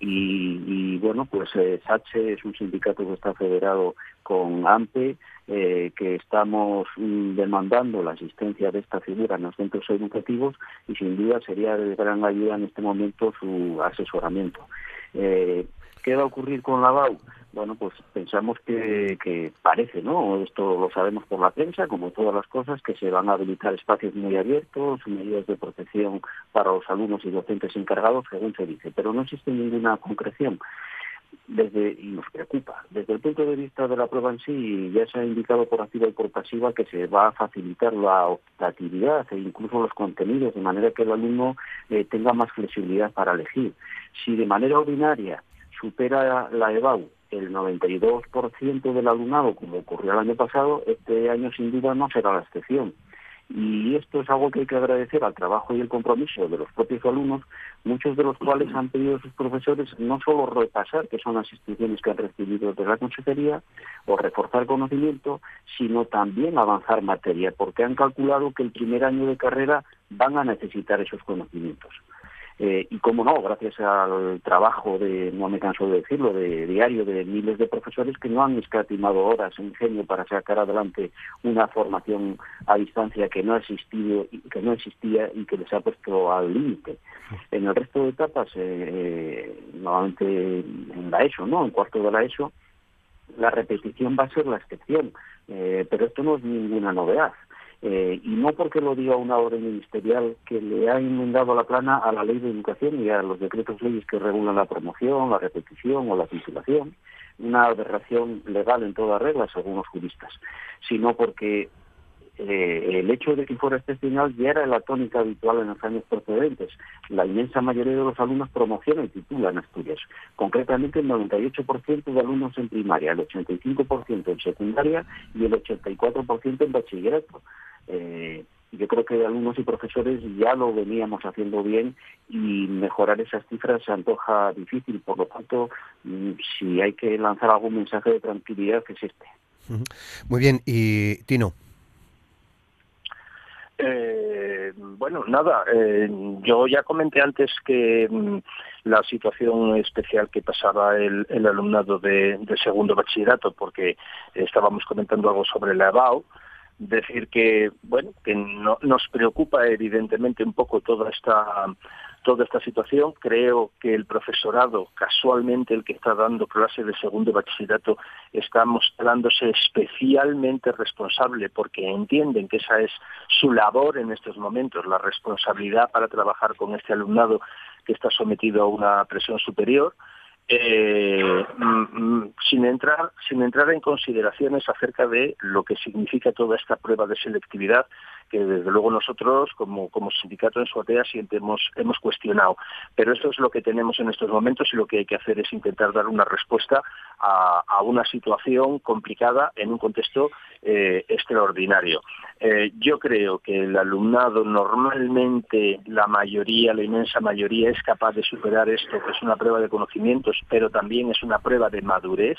y, bueno, pues eh, SACHE es un sindicato que está federado con AMPE, eh, que estamos mm, demandando la asistencia de esta figura en los centros educativos y sin duda sería de gran ayuda en este momento su asesoramiento. Eh, ¿Qué va a ocurrir con la BAU? Bueno, pues pensamos que, que, parece, ¿no? Esto lo sabemos por la prensa, como todas las cosas, que se van a habilitar espacios muy abiertos, medidas de protección para los alumnos y docentes encargados, según se dice, pero no existe ninguna concreción. Desde, y nos preocupa. Desde el punto de vista de la prueba en sí, ya se ha indicado por activa y por pasiva que se va a facilitar la optatividad e incluso los contenidos, de manera que el alumno eh, tenga más flexibilidad para elegir. Si de manera ordinaria supera la EBAU el 92% del alumnado, como ocurrió el año pasado, este año sin duda no será la excepción. Y esto es algo que hay que agradecer al trabajo y el compromiso de los propios alumnos, muchos de los cuales han pedido a sus profesores no solo repasar, que son las instituciones que han recibido de la consejería, o reforzar conocimiento, sino también avanzar materia, porque han calculado que el primer año de carrera van a necesitar esos conocimientos. Eh, y cómo no, gracias al trabajo de, no me canso de decirlo, de diario de miles de profesores que no han escatimado horas en ingenio para sacar adelante una formación a distancia que no ha existido que no existía y que les ha puesto al límite. En el resto de etapas, eh, nuevamente en la ESO, ¿no? En cuarto de la ESO, la repetición va a ser la excepción, eh, pero esto no es ninguna novedad. Eh, y no porque lo diga una orden ministerial que le ha inundado la plana a la ley de educación y a los decretos leyes que regulan la promoción, la repetición o la titulación, una aberración legal en toda regla, según los juristas, sino porque eh, el hecho de que fuera excepcional ya era la tónica habitual en los años precedentes. La inmensa mayoría de los alumnos promocionan y titulan estudios. Concretamente, el 98% de alumnos en primaria, el 85% en secundaria y el 84% en bachillerato. Eh, yo creo que alumnos y profesores ya lo veníamos haciendo bien y mejorar esas cifras se antoja difícil. Por lo tanto, mm, si hay que lanzar algún mensaje de tranquilidad, es este.
Muy bien. Y Tino.
Eh, bueno, nada, eh, yo ya comenté antes que mm, la situación especial que pasaba el, alumnado de, segundo bachillerato, porque estábamos comentando algo sobre la EBAU, decir que bueno que no, nos preocupa evidentemente un poco toda esta toda esta situación. Creo que el profesorado, casualmente el que está dando clase de segundo bachillerato, está mostrándose especialmente responsable porque entienden que esa es su labor en estos momentos, la responsabilidad para trabajar con este alumnado que está sometido a una presión superior. Eh, mm, mm, sin entrar sin entrar en consideraciones acerca de lo que significa toda esta prueba de selectividad que desde luego nosotros como, como sindicato en Suatea siempre hemos, hemos cuestionado. Pero eso es lo que tenemos en estos momentos y lo que hay que hacer es intentar dar una respuesta a, una situación complicada en un contexto eh, extraordinario. Eh, yo creo que el alumnado normalmente, la mayoría, la inmensa mayoría, es capaz de superar esto, que es una prueba de conocimientos, pero también es una prueba de madurez.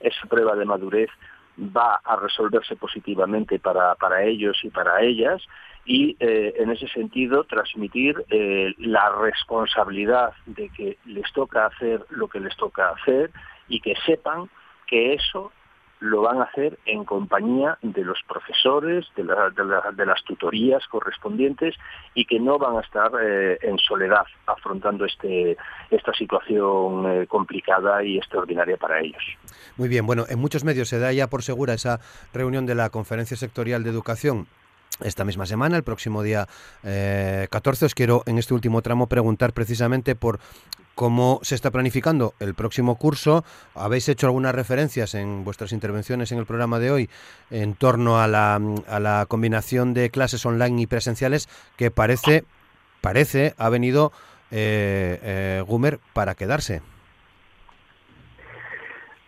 Esa prueba de madurez va a resolverse positivamente para, para ellos y para ellas y eh, en ese sentido transmitir eh, la responsabilidad de que les toca hacer lo que les toca hacer y que sepan que eso lo van a hacer en compañía de los profesores, de, las tutorías correspondientes y que no van a estar eh, en soledad afrontando este, esta situación eh, complicada y extraordinaria para ellos.
Muy bien, bueno, en muchos medios se da ya por segura esa reunión de la Conferencia Sectorial de Educación esta misma semana, el próximo día 14. Eh, Os quiero en este último tramo preguntar precisamente por cómo se está planificando el próximo curso. Habéis hecho algunas referencias en vuestras intervenciones en el programa de hoy en torno a la, a la combinación de clases online y presenciales que parece, parece ha venido eh, eh, Gumer para quedarse.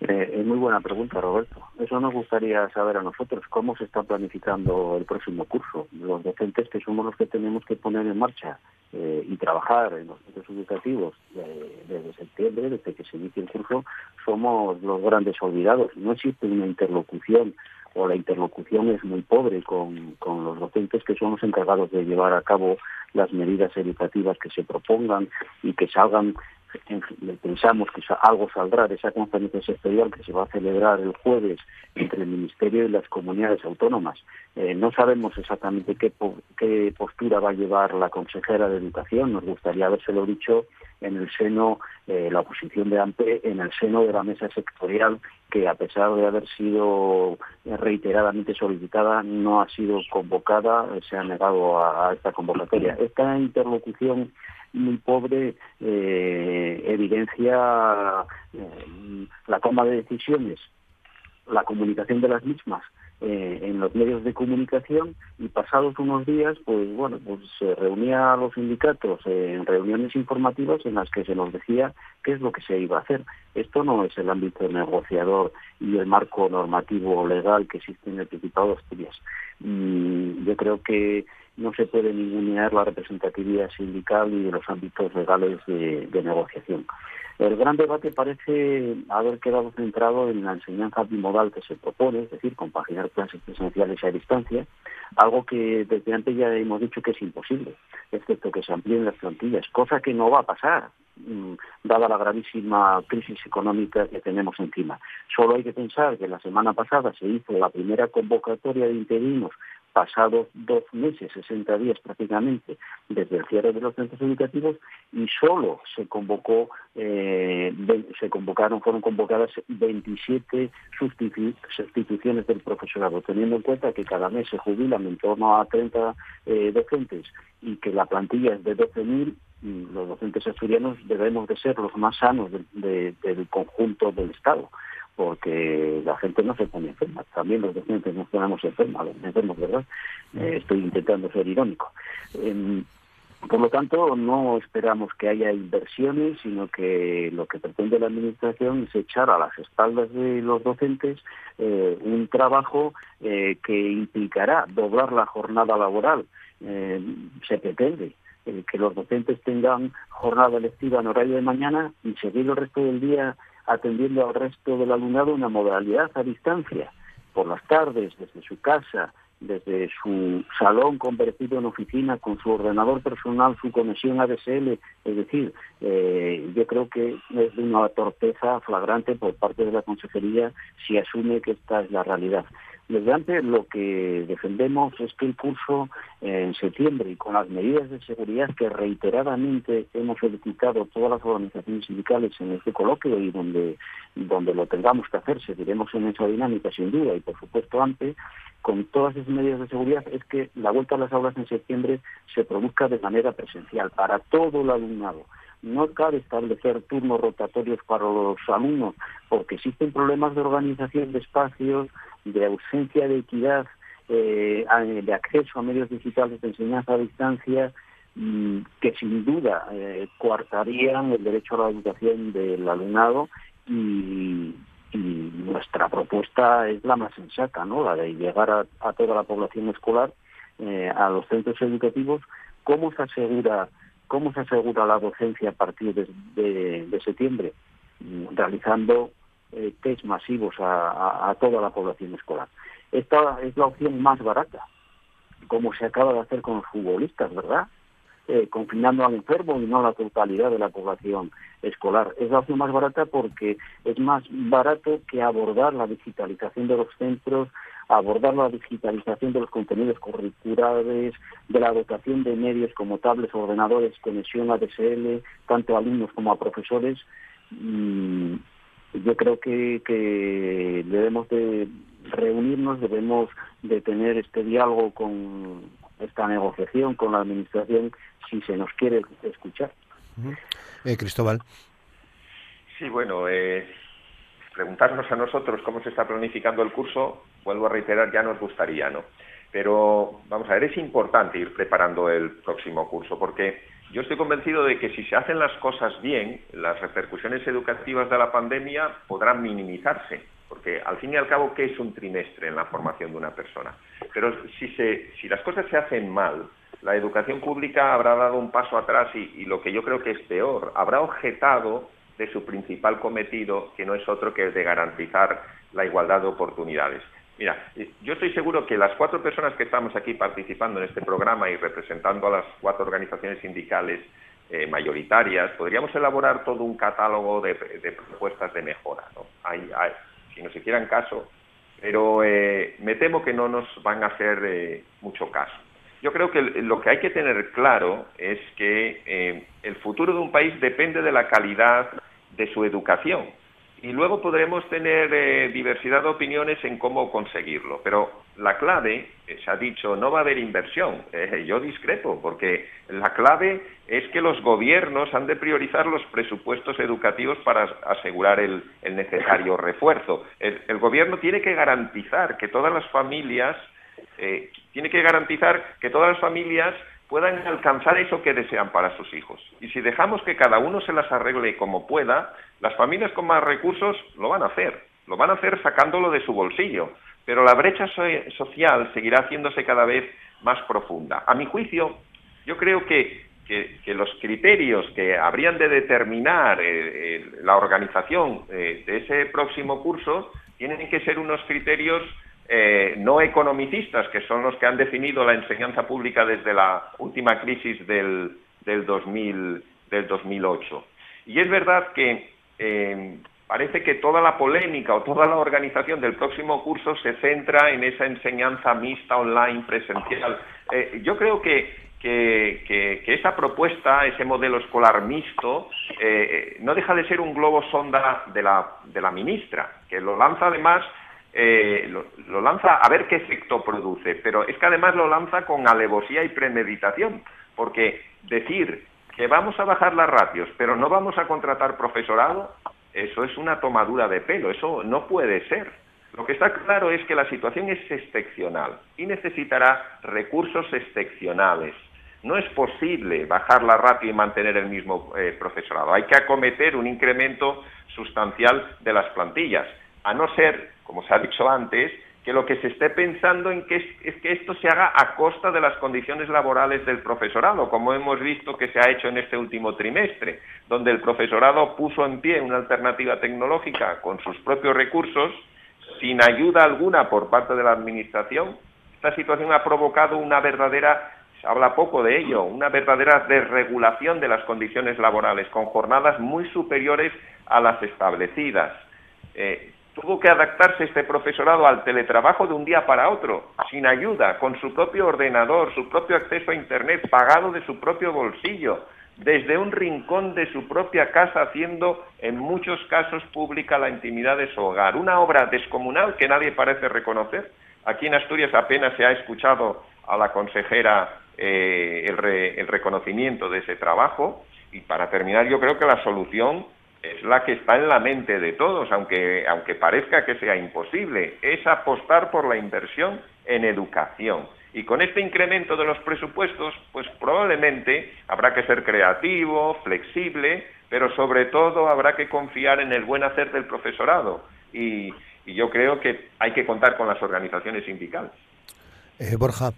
Eh, es muy buena pregunta, Roberto. Eso nos gustaría saber a nosotros, cómo se está planificando el próximo curso. Los docentes que somos los que tenemos que poner en marcha eh, y trabajar en los centros educativos eh, desde septiembre, desde que se inicie el curso, somos los grandes olvidados. No existe una interlocución o la interlocución es muy pobre con, con los docentes que son los encargados de llevar a cabo las medidas educativas que se propongan y que salgan pensamos que algo saldrá de esa conferencia sectorial que se va a celebrar el jueves entre el Ministerio y las comunidades autónomas. Eh, no sabemos exactamente qué, qué postura va a llevar la consejera de Educación. Nos gustaría habérselo dicho en el seno, eh, la oposición de AMPE, en el seno de la mesa sectorial, que a pesar de haber sido reiteradamente solicitada, no ha sido convocada, se ha negado a esta convocatoria. Esta interlocución muy pobre eh, evidencia eh, la toma de decisiones, la comunicación de las mismas eh, en los medios de comunicación y pasados unos días, pues bueno, pues se reunía a los sindicatos en reuniones informativas en las que se nos decía qué es lo que se iba a hacer. Esto no es el ámbito negociador y el marco normativo legal que existe en el Principado de Asturias. Y yo creo que no se puede ningunear la representatividad sindical y de los ámbitos legales de, negociación. El gran debate parece haber quedado centrado en la enseñanza bimodal que se propone, es decir, compaginar clases presenciales a distancia, algo que desde antes ya hemos dicho que es imposible, excepto que se amplíen las plantillas, cosa que no va a pasar, mm, dada la gravísima crisis económica que tenemos encima. Solo hay que pensar que la semana pasada se hizo la primera convocatoria de interinos pasados dos meses, 60 días prácticamente, desde el cierre de los centros educativos y solo se convocó, eh, se convocaron, fueron convocadas 27 sustituciones del profesorado, teniendo en cuenta que cada mes se jubilan en torno a 30 eh, docentes y que la plantilla es de 12.000 los docentes asturianos debemos de ser los más sanos del conjunto del Estado porque la gente no se pone enferma. También los docentes nos ponemos enfermos, enfermos, ¿verdad? Eh, estoy intentando ser irónico. Em, por lo tanto, no esperamos que haya inversiones, sino que lo que pretende la Administración es echar a las espaldas de los docentes eh, un trabajo eh, que implicará doblar la jornada laboral. se pretende que los docentes tengan jornada lectiva en horario de mañana y seguir el resto del día atendiendo al resto del alumnado una modalidad a distancia, por las tardes, desde su casa, desde su salón convertido en oficina con su ordenador personal, su conexión ADSL. Es decir, eh, yo creo que es una torpeza flagrante por parte de la Consejería si asume que esta es la realidad. Desde antes lo que defendemos es que el curso eh, en septiembre y con las medidas de seguridad que reiteradamente hemos solicitado todas las organizaciones sindicales en este coloquio y donde, donde lo tengamos que hacer, seguiremos en esa dinámica sin duda. Y por supuesto antes, con todas esas medidas de seguridad es que la vuelta a las aulas en septiembre se produzca de manera presencial para todo el alumnado. No cabe establecer turnos rotatorios para los alumnos porque existen problemas de organización de espacios, de ausencia de equidad, eh, de acceso a medios digitales de enseñanza a distancia, mm, que sin duda eh, coartarían el derecho a la educación del alumnado y, nuestra propuesta es la más sensata, ¿no? la de llegar a, toda la población escolar, eh, a los centros educativos, cómo se asegura cómo se asegura la docencia a partir de septiembre, mm, realizando eh, test masivos a, toda la población escolar. Esta es la opción más barata, como se acaba de hacer con los futbolistas, ¿verdad? Eh, confinando al enfermo y no a la totalidad de la población escolar. Es la opción más barata porque es más barato que abordar la digitalización de los centros, abordar la digitalización de los contenidos curriculares, de la dotación de medios como tablets, ordenadores, conexión ADSL, tanto a alumnos como a profesores. Mm, yo creo que, que debemos de reunirnos, debemos de tener este diálogo con esta negociación con la administración si se nos quiere escuchar.
Eh, Cristóbal.
Sí, bueno, eh, preguntarnos a nosotros cómo se está planificando el curso, vuelvo a reiterar, ya nos gustaría, ¿no? Pero vamos a ver, es importante ir preparando el próximo curso porque yo estoy convencido de que si se hacen las cosas bien, las repercusiones educativas de la pandemia podrán minimizarse, porque al fin y al cabo, ¿qué es un trimestre en la formación de una persona? Pero si, se, si las cosas se hacen mal, la educación pública habrá dado un paso atrás y, y lo que yo creo que es peor, habrá objetado de su principal cometido, que no es otro que el de garantizar la igualdad de oportunidades. Mira, yo estoy seguro que las cuatro personas que estamos aquí participando en este programa y representando a las cuatro organizaciones sindicales eh, mayoritarias, podríamos elaborar todo un catálogo de, propuestas de mejora. ¿no? Hay, si nos hicieran caso, pero eh, me temo que no nos van a hacer eh, mucho caso. Yo creo que lo que hay que tener claro es que el futuro de un país depende de la calidad de su educación y luego podremos tener eh, diversidad de opiniones en cómo conseguirlo. Pero la clave, eh, se ha dicho, no va a haber inversión. Eh, yo discrepo, porque la clave es que los gobiernos han de priorizar los presupuestos educativos para asegurar el, necesario refuerzo. El, el, gobierno tiene que garantizar que todas las familias, tiene que garantizar que todas las familias puedan alcanzar eso que desean para sus hijos. Y si dejamos que cada uno se las arregle como pueda, las familias con más recursos lo van a hacer, lo van a hacer sacándolo de su bolsillo, pero la brecha social seguirá haciéndose cada vez más profunda. A mi juicio, yo creo que, los criterios que habrían de determinar eh, eh, la organización eh, de ese próximo curso tienen que ser unos criterios no economicistas, que son los que han definido la enseñanza pública desde la última crisis del, del, 2000, del 2008. Y es verdad que eh, parece que toda la polémica o toda la organización del próximo curso se centra en esa enseñanza mixta online presencial. Eh, yo creo que, que, esa propuesta, ese modelo escolar mixto, eh, no deja de ser un globo sonda de la, de la ministra, que lo lanza además lo, lo, lanza a ver qué efecto produce, pero es que además lo lanza con alevosía y premeditación, porque decir que vamos a bajar las ratios, pero no vamos a contratar profesorado, eso es una tomadura de pelo, eso no puede ser. Lo que está claro es que la situación es excepcional y necesitará recursos excepcionales. No es posible bajar la ratio y mantener el mismo eh, profesorado. Hay que acometer un incremento sustancial de las plantillas, a no ser, como se ha dicho antes, que lo que se esté pensando en que es, que esto se haga a costa de las condiciones laborales del profesorado, como hemos visto que se ha hecho en este último trimestre, donde el profesorado puso en pie una alternativa tecnológica con sus propios recursos, sin ayuda alguna por parte de la Administración. Esta situación ha provocado una verdadera, se habla poco de ello, una verdadera desregulación de las condiciones laborales, con jornadas muy superiores a las establecidas. Eh, tuvo que adaptarse este profesorado al teletrabajo de un día para otro, sin ayuda, con su propio ordenador, su propio acceso a Internet, pagado de su propio bolsillo, desde un rincón de su propia casa, haciendo en muchos casos pública la intimidad de su hogar. Una obra descomunal que nadie parece reconocer. Aquí en Asturias apenas se ha escuchado a la consejera eh, el reconocimiento de ese trabajo. Y para terminar, yo creo que la solución es la que está en la mente de todos, aunque, aunque parezca que sea imposible, es apostar por la inversión en educación. Y con este incremento de los presupuestos, pues probablemente habrá que ser creativo, flexible, pero sobre todo habrá que confiar en el buen hacer del profesorado. Y, yo creo que hay que contar con las organizaciones sindicales.
Eh, Borja.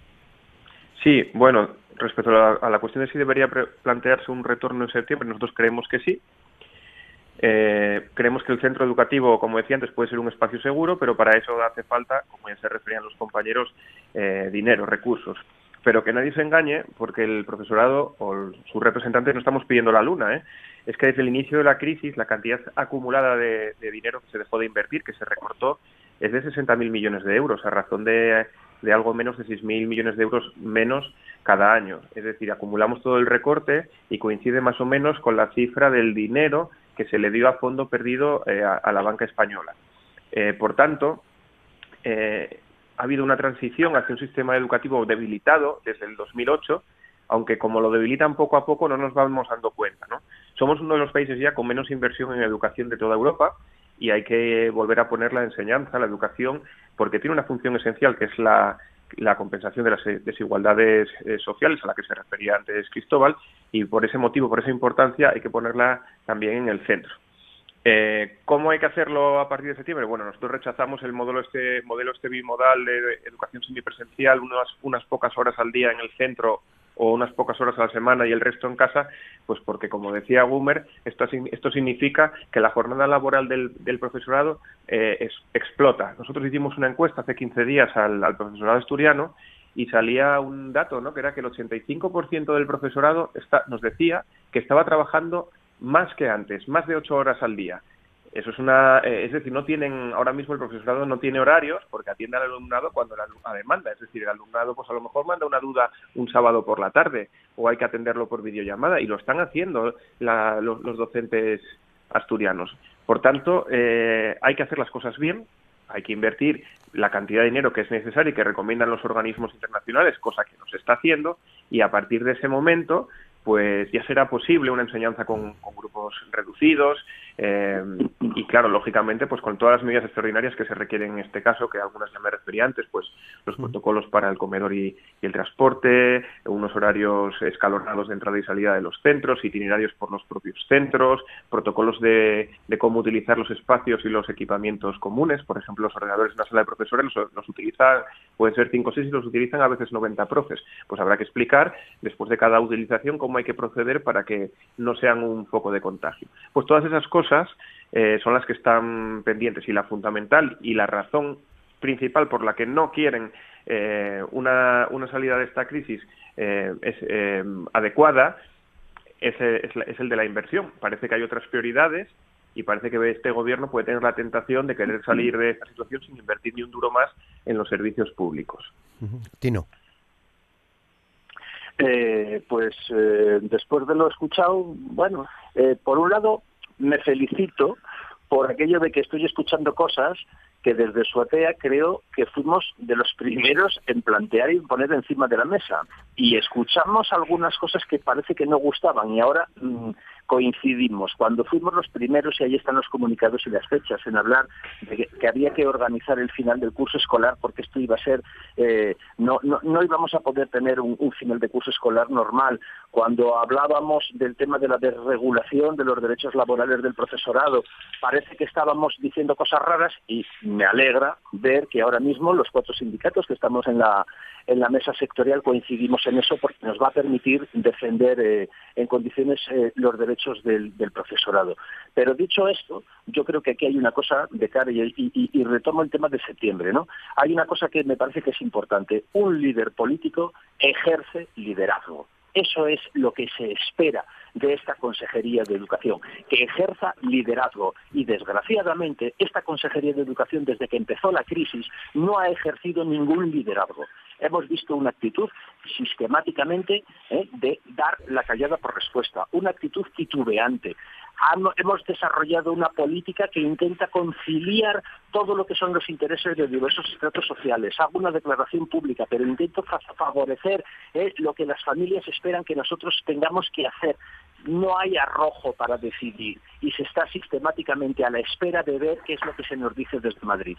Sí, bueno, respecto a la, a la cuestión de si debería plantearse un retorno en septiembre, nosotros creemos que sí, eh, creemos que el centro educativo, como decía antes, puede ser un espacio seguro, pero para eso hace falta, como ya se referían los compañeros, eh, dinero, recursos. Pero que nadie se engañe, porque el profesorado o sus representantes no estamos pidiendo la luna. ¿eh? Es que desde el inicio de la crisis, la cantidad acumulada de, dinero que se dejó de invertir, que se recortó, es de 60.000 millones de euros, a razón de, de algo menos de 6.000 millones de euros menos cada año. Es decir, acumulamos todo el recorte y coincide más o menos con la cifra del dinero que se le dio a fondo perdido eh, a, la banca española. Eh, por tanto, eh, ha habido una transición hacia un sistema educativo debilitado desde el 2008, aunque como lo debilitan poco a poco no nos vamos dando cuenta. ¿no? Somos uno de los países ya con menos inversión en educación de toda Europa y hay que volver a poner la enseñanza, la educación, porque tiene una función esencial que es la, la compensación de las eh, desigualdades eh, sociales a la que se refería antes Cristóbal y por ese motivo, por esa importancia, hay que ponerla también en el centro. Eh, ¿Cómo hay que hacerlo a partir de septiembre? Bueno, nosotros rechazamos el modelo este modelo este bimodal de educación semipresencial, unas, unas pocas horas al día en el centro o unas pocas horas a la semana y el resto en casa, pues porque, como decía Gumer, esto, esto significa que la jornada laboral del, profesorado eh, explota. Nosotros hicimos una encuesta hace 15 días al, al, profesorado asturiano y salía un dato, ¿no? que era que el 85% del profesorado está, nos decía que estaba trabajando más que antes, más de ocho horas al día. Eso es una, eh, es decir, no tienen, ahora mismo el profesorado no tiene horarios porque atiende al alumnado cuando la, demanda, es decir, el alumnado pues a lo mejor manda una duda un sábado por la tarde o hay que atenderlo por videollamada y lo están haciendo los, docentes asturianos. Por tanto, eh, hay que hacer las cosas bien, hay que invertir la cantidad de dinero que es necesario y que recomiendan los organismos internacionales, cosa que no se está haciendo, y a partir de ese momento pues ya será posible una enseñanza con, grupos reducidos eh, y claro, lógicamente, pues con todas las medidas extraordinarias que se requieren en este caso, que algunas ya me refería antes, pues los protocolos para el comedor y, el transporte, unos horarios escalonados de entrada y salida de los centros, itinerarios por los propios centros, protocolos de, cómo utilizar los espacios y los equipamientos comunes, por ejemplo, los ordenadores en la sala de profesores los, los utilizan, pueden ser 5 o 6 y los utilizan a veces 90 profes, pues habrá que explicar después de cada utilización cómo hay que proceder para que no sean un foco de contagio. Pues todas esas cosas eh, son las que están pendientes y la fundamental y la razón principal por la que no quieren eh, una, una, salida de esta crisis eh, es adecuada es, es, el de la inversión. Parece que hay otras prioridades y parece que este gobierno puede tener la tentación de querer salir de esta situación sin invertir ni un duro más en los servicios públicos.
Tino.
Eh, pues eh, después de lo escuchado, bueno, eh, por un lado me felicito por aquello de que estoy escuchando cosas que desde su atea creo que fuimos de los primeros en plantear y poner encima de la mesa. Y escuchamos algunas cosas que parece que no gustaban y ahora mm, coincidimos. Cuando fuimos los primeros, y ahí están los comunicados y las fechas, en hablar de que, había que organizar el final del curso escolar porque esto iba a ser, eh, no, no, no, íbamos a poder tener un, final de curso escolar normal. Cuando hablábamos del tema de la desregulación de los derechos laborales del profesorado, parece que estábamos diciendo cosas raras y me alegra ver que ahora mismo los cuatro sindicatos que estamos en la en la mesa sectorial coincidimos en eso porque nos va a permitir defender eh, en condiciones eh, los derechos del, profesorado. Pero dicho esto, yo creo que aquí hay una cosa de cara y, retomo el tema de septiembre, ¿no? Hay una cosa que me parece que es importante. Un líder político ejerce liderazgo. Eso es lo que se espera de esta Consejería de Educación, que ejerza liderazgo. Y desgraciadamente, esta Consejería de Educación, desde que empezó la crisis, no ha ejercido ningún liderazgo. Hemos visto una actitud sistemáticamente ¿eh? de dar la callada por respuesta, una actitud titubeante, hemos desarrollado una política que intenta conciliar todo lo que son los intereses de diversos estratos sociales. Hago una declaración pública, pero intento favorecer eh, lo que las familias esperan que nosotros tengamos que hacer. No hay arrojo para decidir y se está sistemáticamente a la espera de ver qué es lo que se nos dice desde Madrid.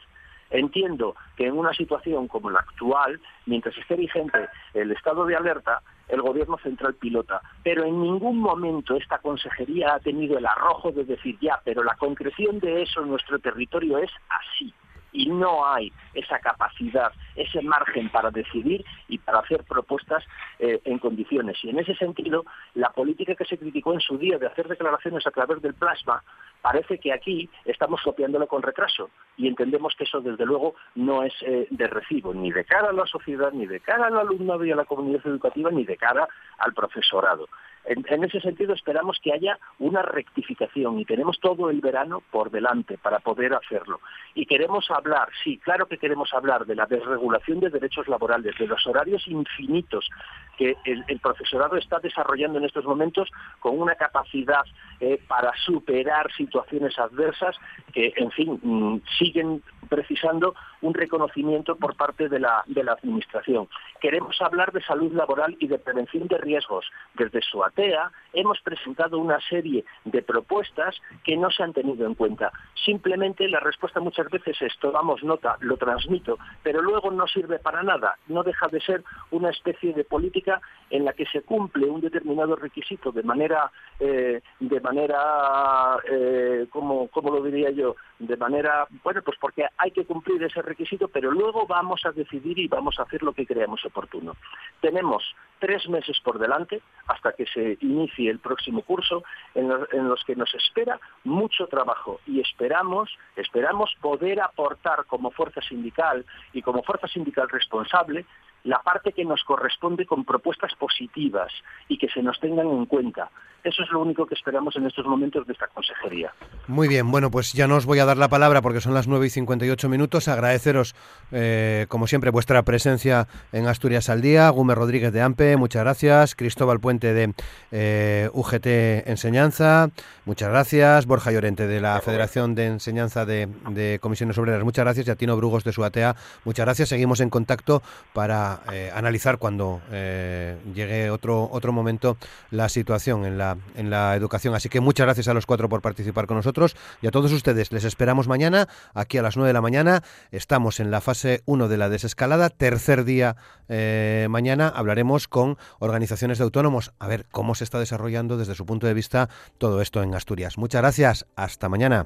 Entiendo que en una situación como la actual, mientras esté vigente el estado de alerta, el gobierno central pilota, pero en ningún momento esta consejería ha tenido el arrojo de decir ya, pero la concreción de eso en nuestro territorio es así y no hay esa capacidad, ese margen para decidir y para hacer propuestas eh, en condiciones. Y en ese sentido, la política que se criticó en su día de hacer declaraciones a través del plasma, parece que aquí estamos copiándolo con retraso y entendemos que eso desde luego no es eh, de recibo, ni de cara a la sociedad, ni de cara al alumnado y a la comunidad educativa, ni de cara al profesorado. En, ese sentido esperamos que haya una rectificación y tenemos todo el verano por delante para poder hacerlo. Y queremos hablar, sí, claro que queremos hablar de la desregulación de derechos laborales, de los horarios infinitos que el, profesorado está desarrollando en estos momentos con una capacidad eh, para superar situaciones adversas que, en fin, mm, siguen precisando un reconocimiento por parte de la, de la Administración. Queremos hablar de salud laboral y de prevención de riesgos. Desde su ATEA hemos presentado una serie de propuestas que no se han tenido en cuenta. Simplemente la respuesta muchas veces es tomamos nota, lo transmito, pero luego no sirve para nada. No deja de ser una especie de política en la que se cumple un determinado requisito de manera, eh, de manera, eh, ¿cómo, lo diría yo? De manera, bueno, pues porque hay que cumplir ese requisito, pero luego vamos a decidir y vamos a hacer lo que creamos oportuno. Tenemos tres meses por delante hasta que se inicie el próximo curso en los, que nos espera mucho trabajo y esperamos, esperamos poder aportar como fuerza sindical y como fuerza sindical responsable la parte que nos corresponde con propuestas positivas y que se nos tengan en cuenta. Eso es lo único que esperamos en estos momentos de esta consejería.
Muy bien, bueno, pues ya no os voy a dar la palabra porque son las 9 y 58 minutos. Agradeceros, eh, como siempre, vuestra presencia en Asturias al Día. Gumer Rodríguez de AMPE, muchas gracias. Cristóbal Puente de eh, UGT Enseñanza, muchas gracias. Borja Llorente de la Federación de Enseñanza de, Comisiones Obreras, muchas gracias. Y a Tino Brugos de Suatea, muchas gracias. Seguimos en contacto para eh, analizar cuando llegue otro, otro momento la situación en la en la educación. Así que muchas gracias a los cuatro por participar con nosotros y a todos ustedes. Les esperamos mañana aquí a las 9 de la mañana. Estamos en la fase 1 de la desescalada. Tercer día eh, mañana hablaremos con organizaciones de autónomos a ver cómo se está desarrollando desde su punto de vista todo esto en Asturias. Muchas gracias. Hasta mañana.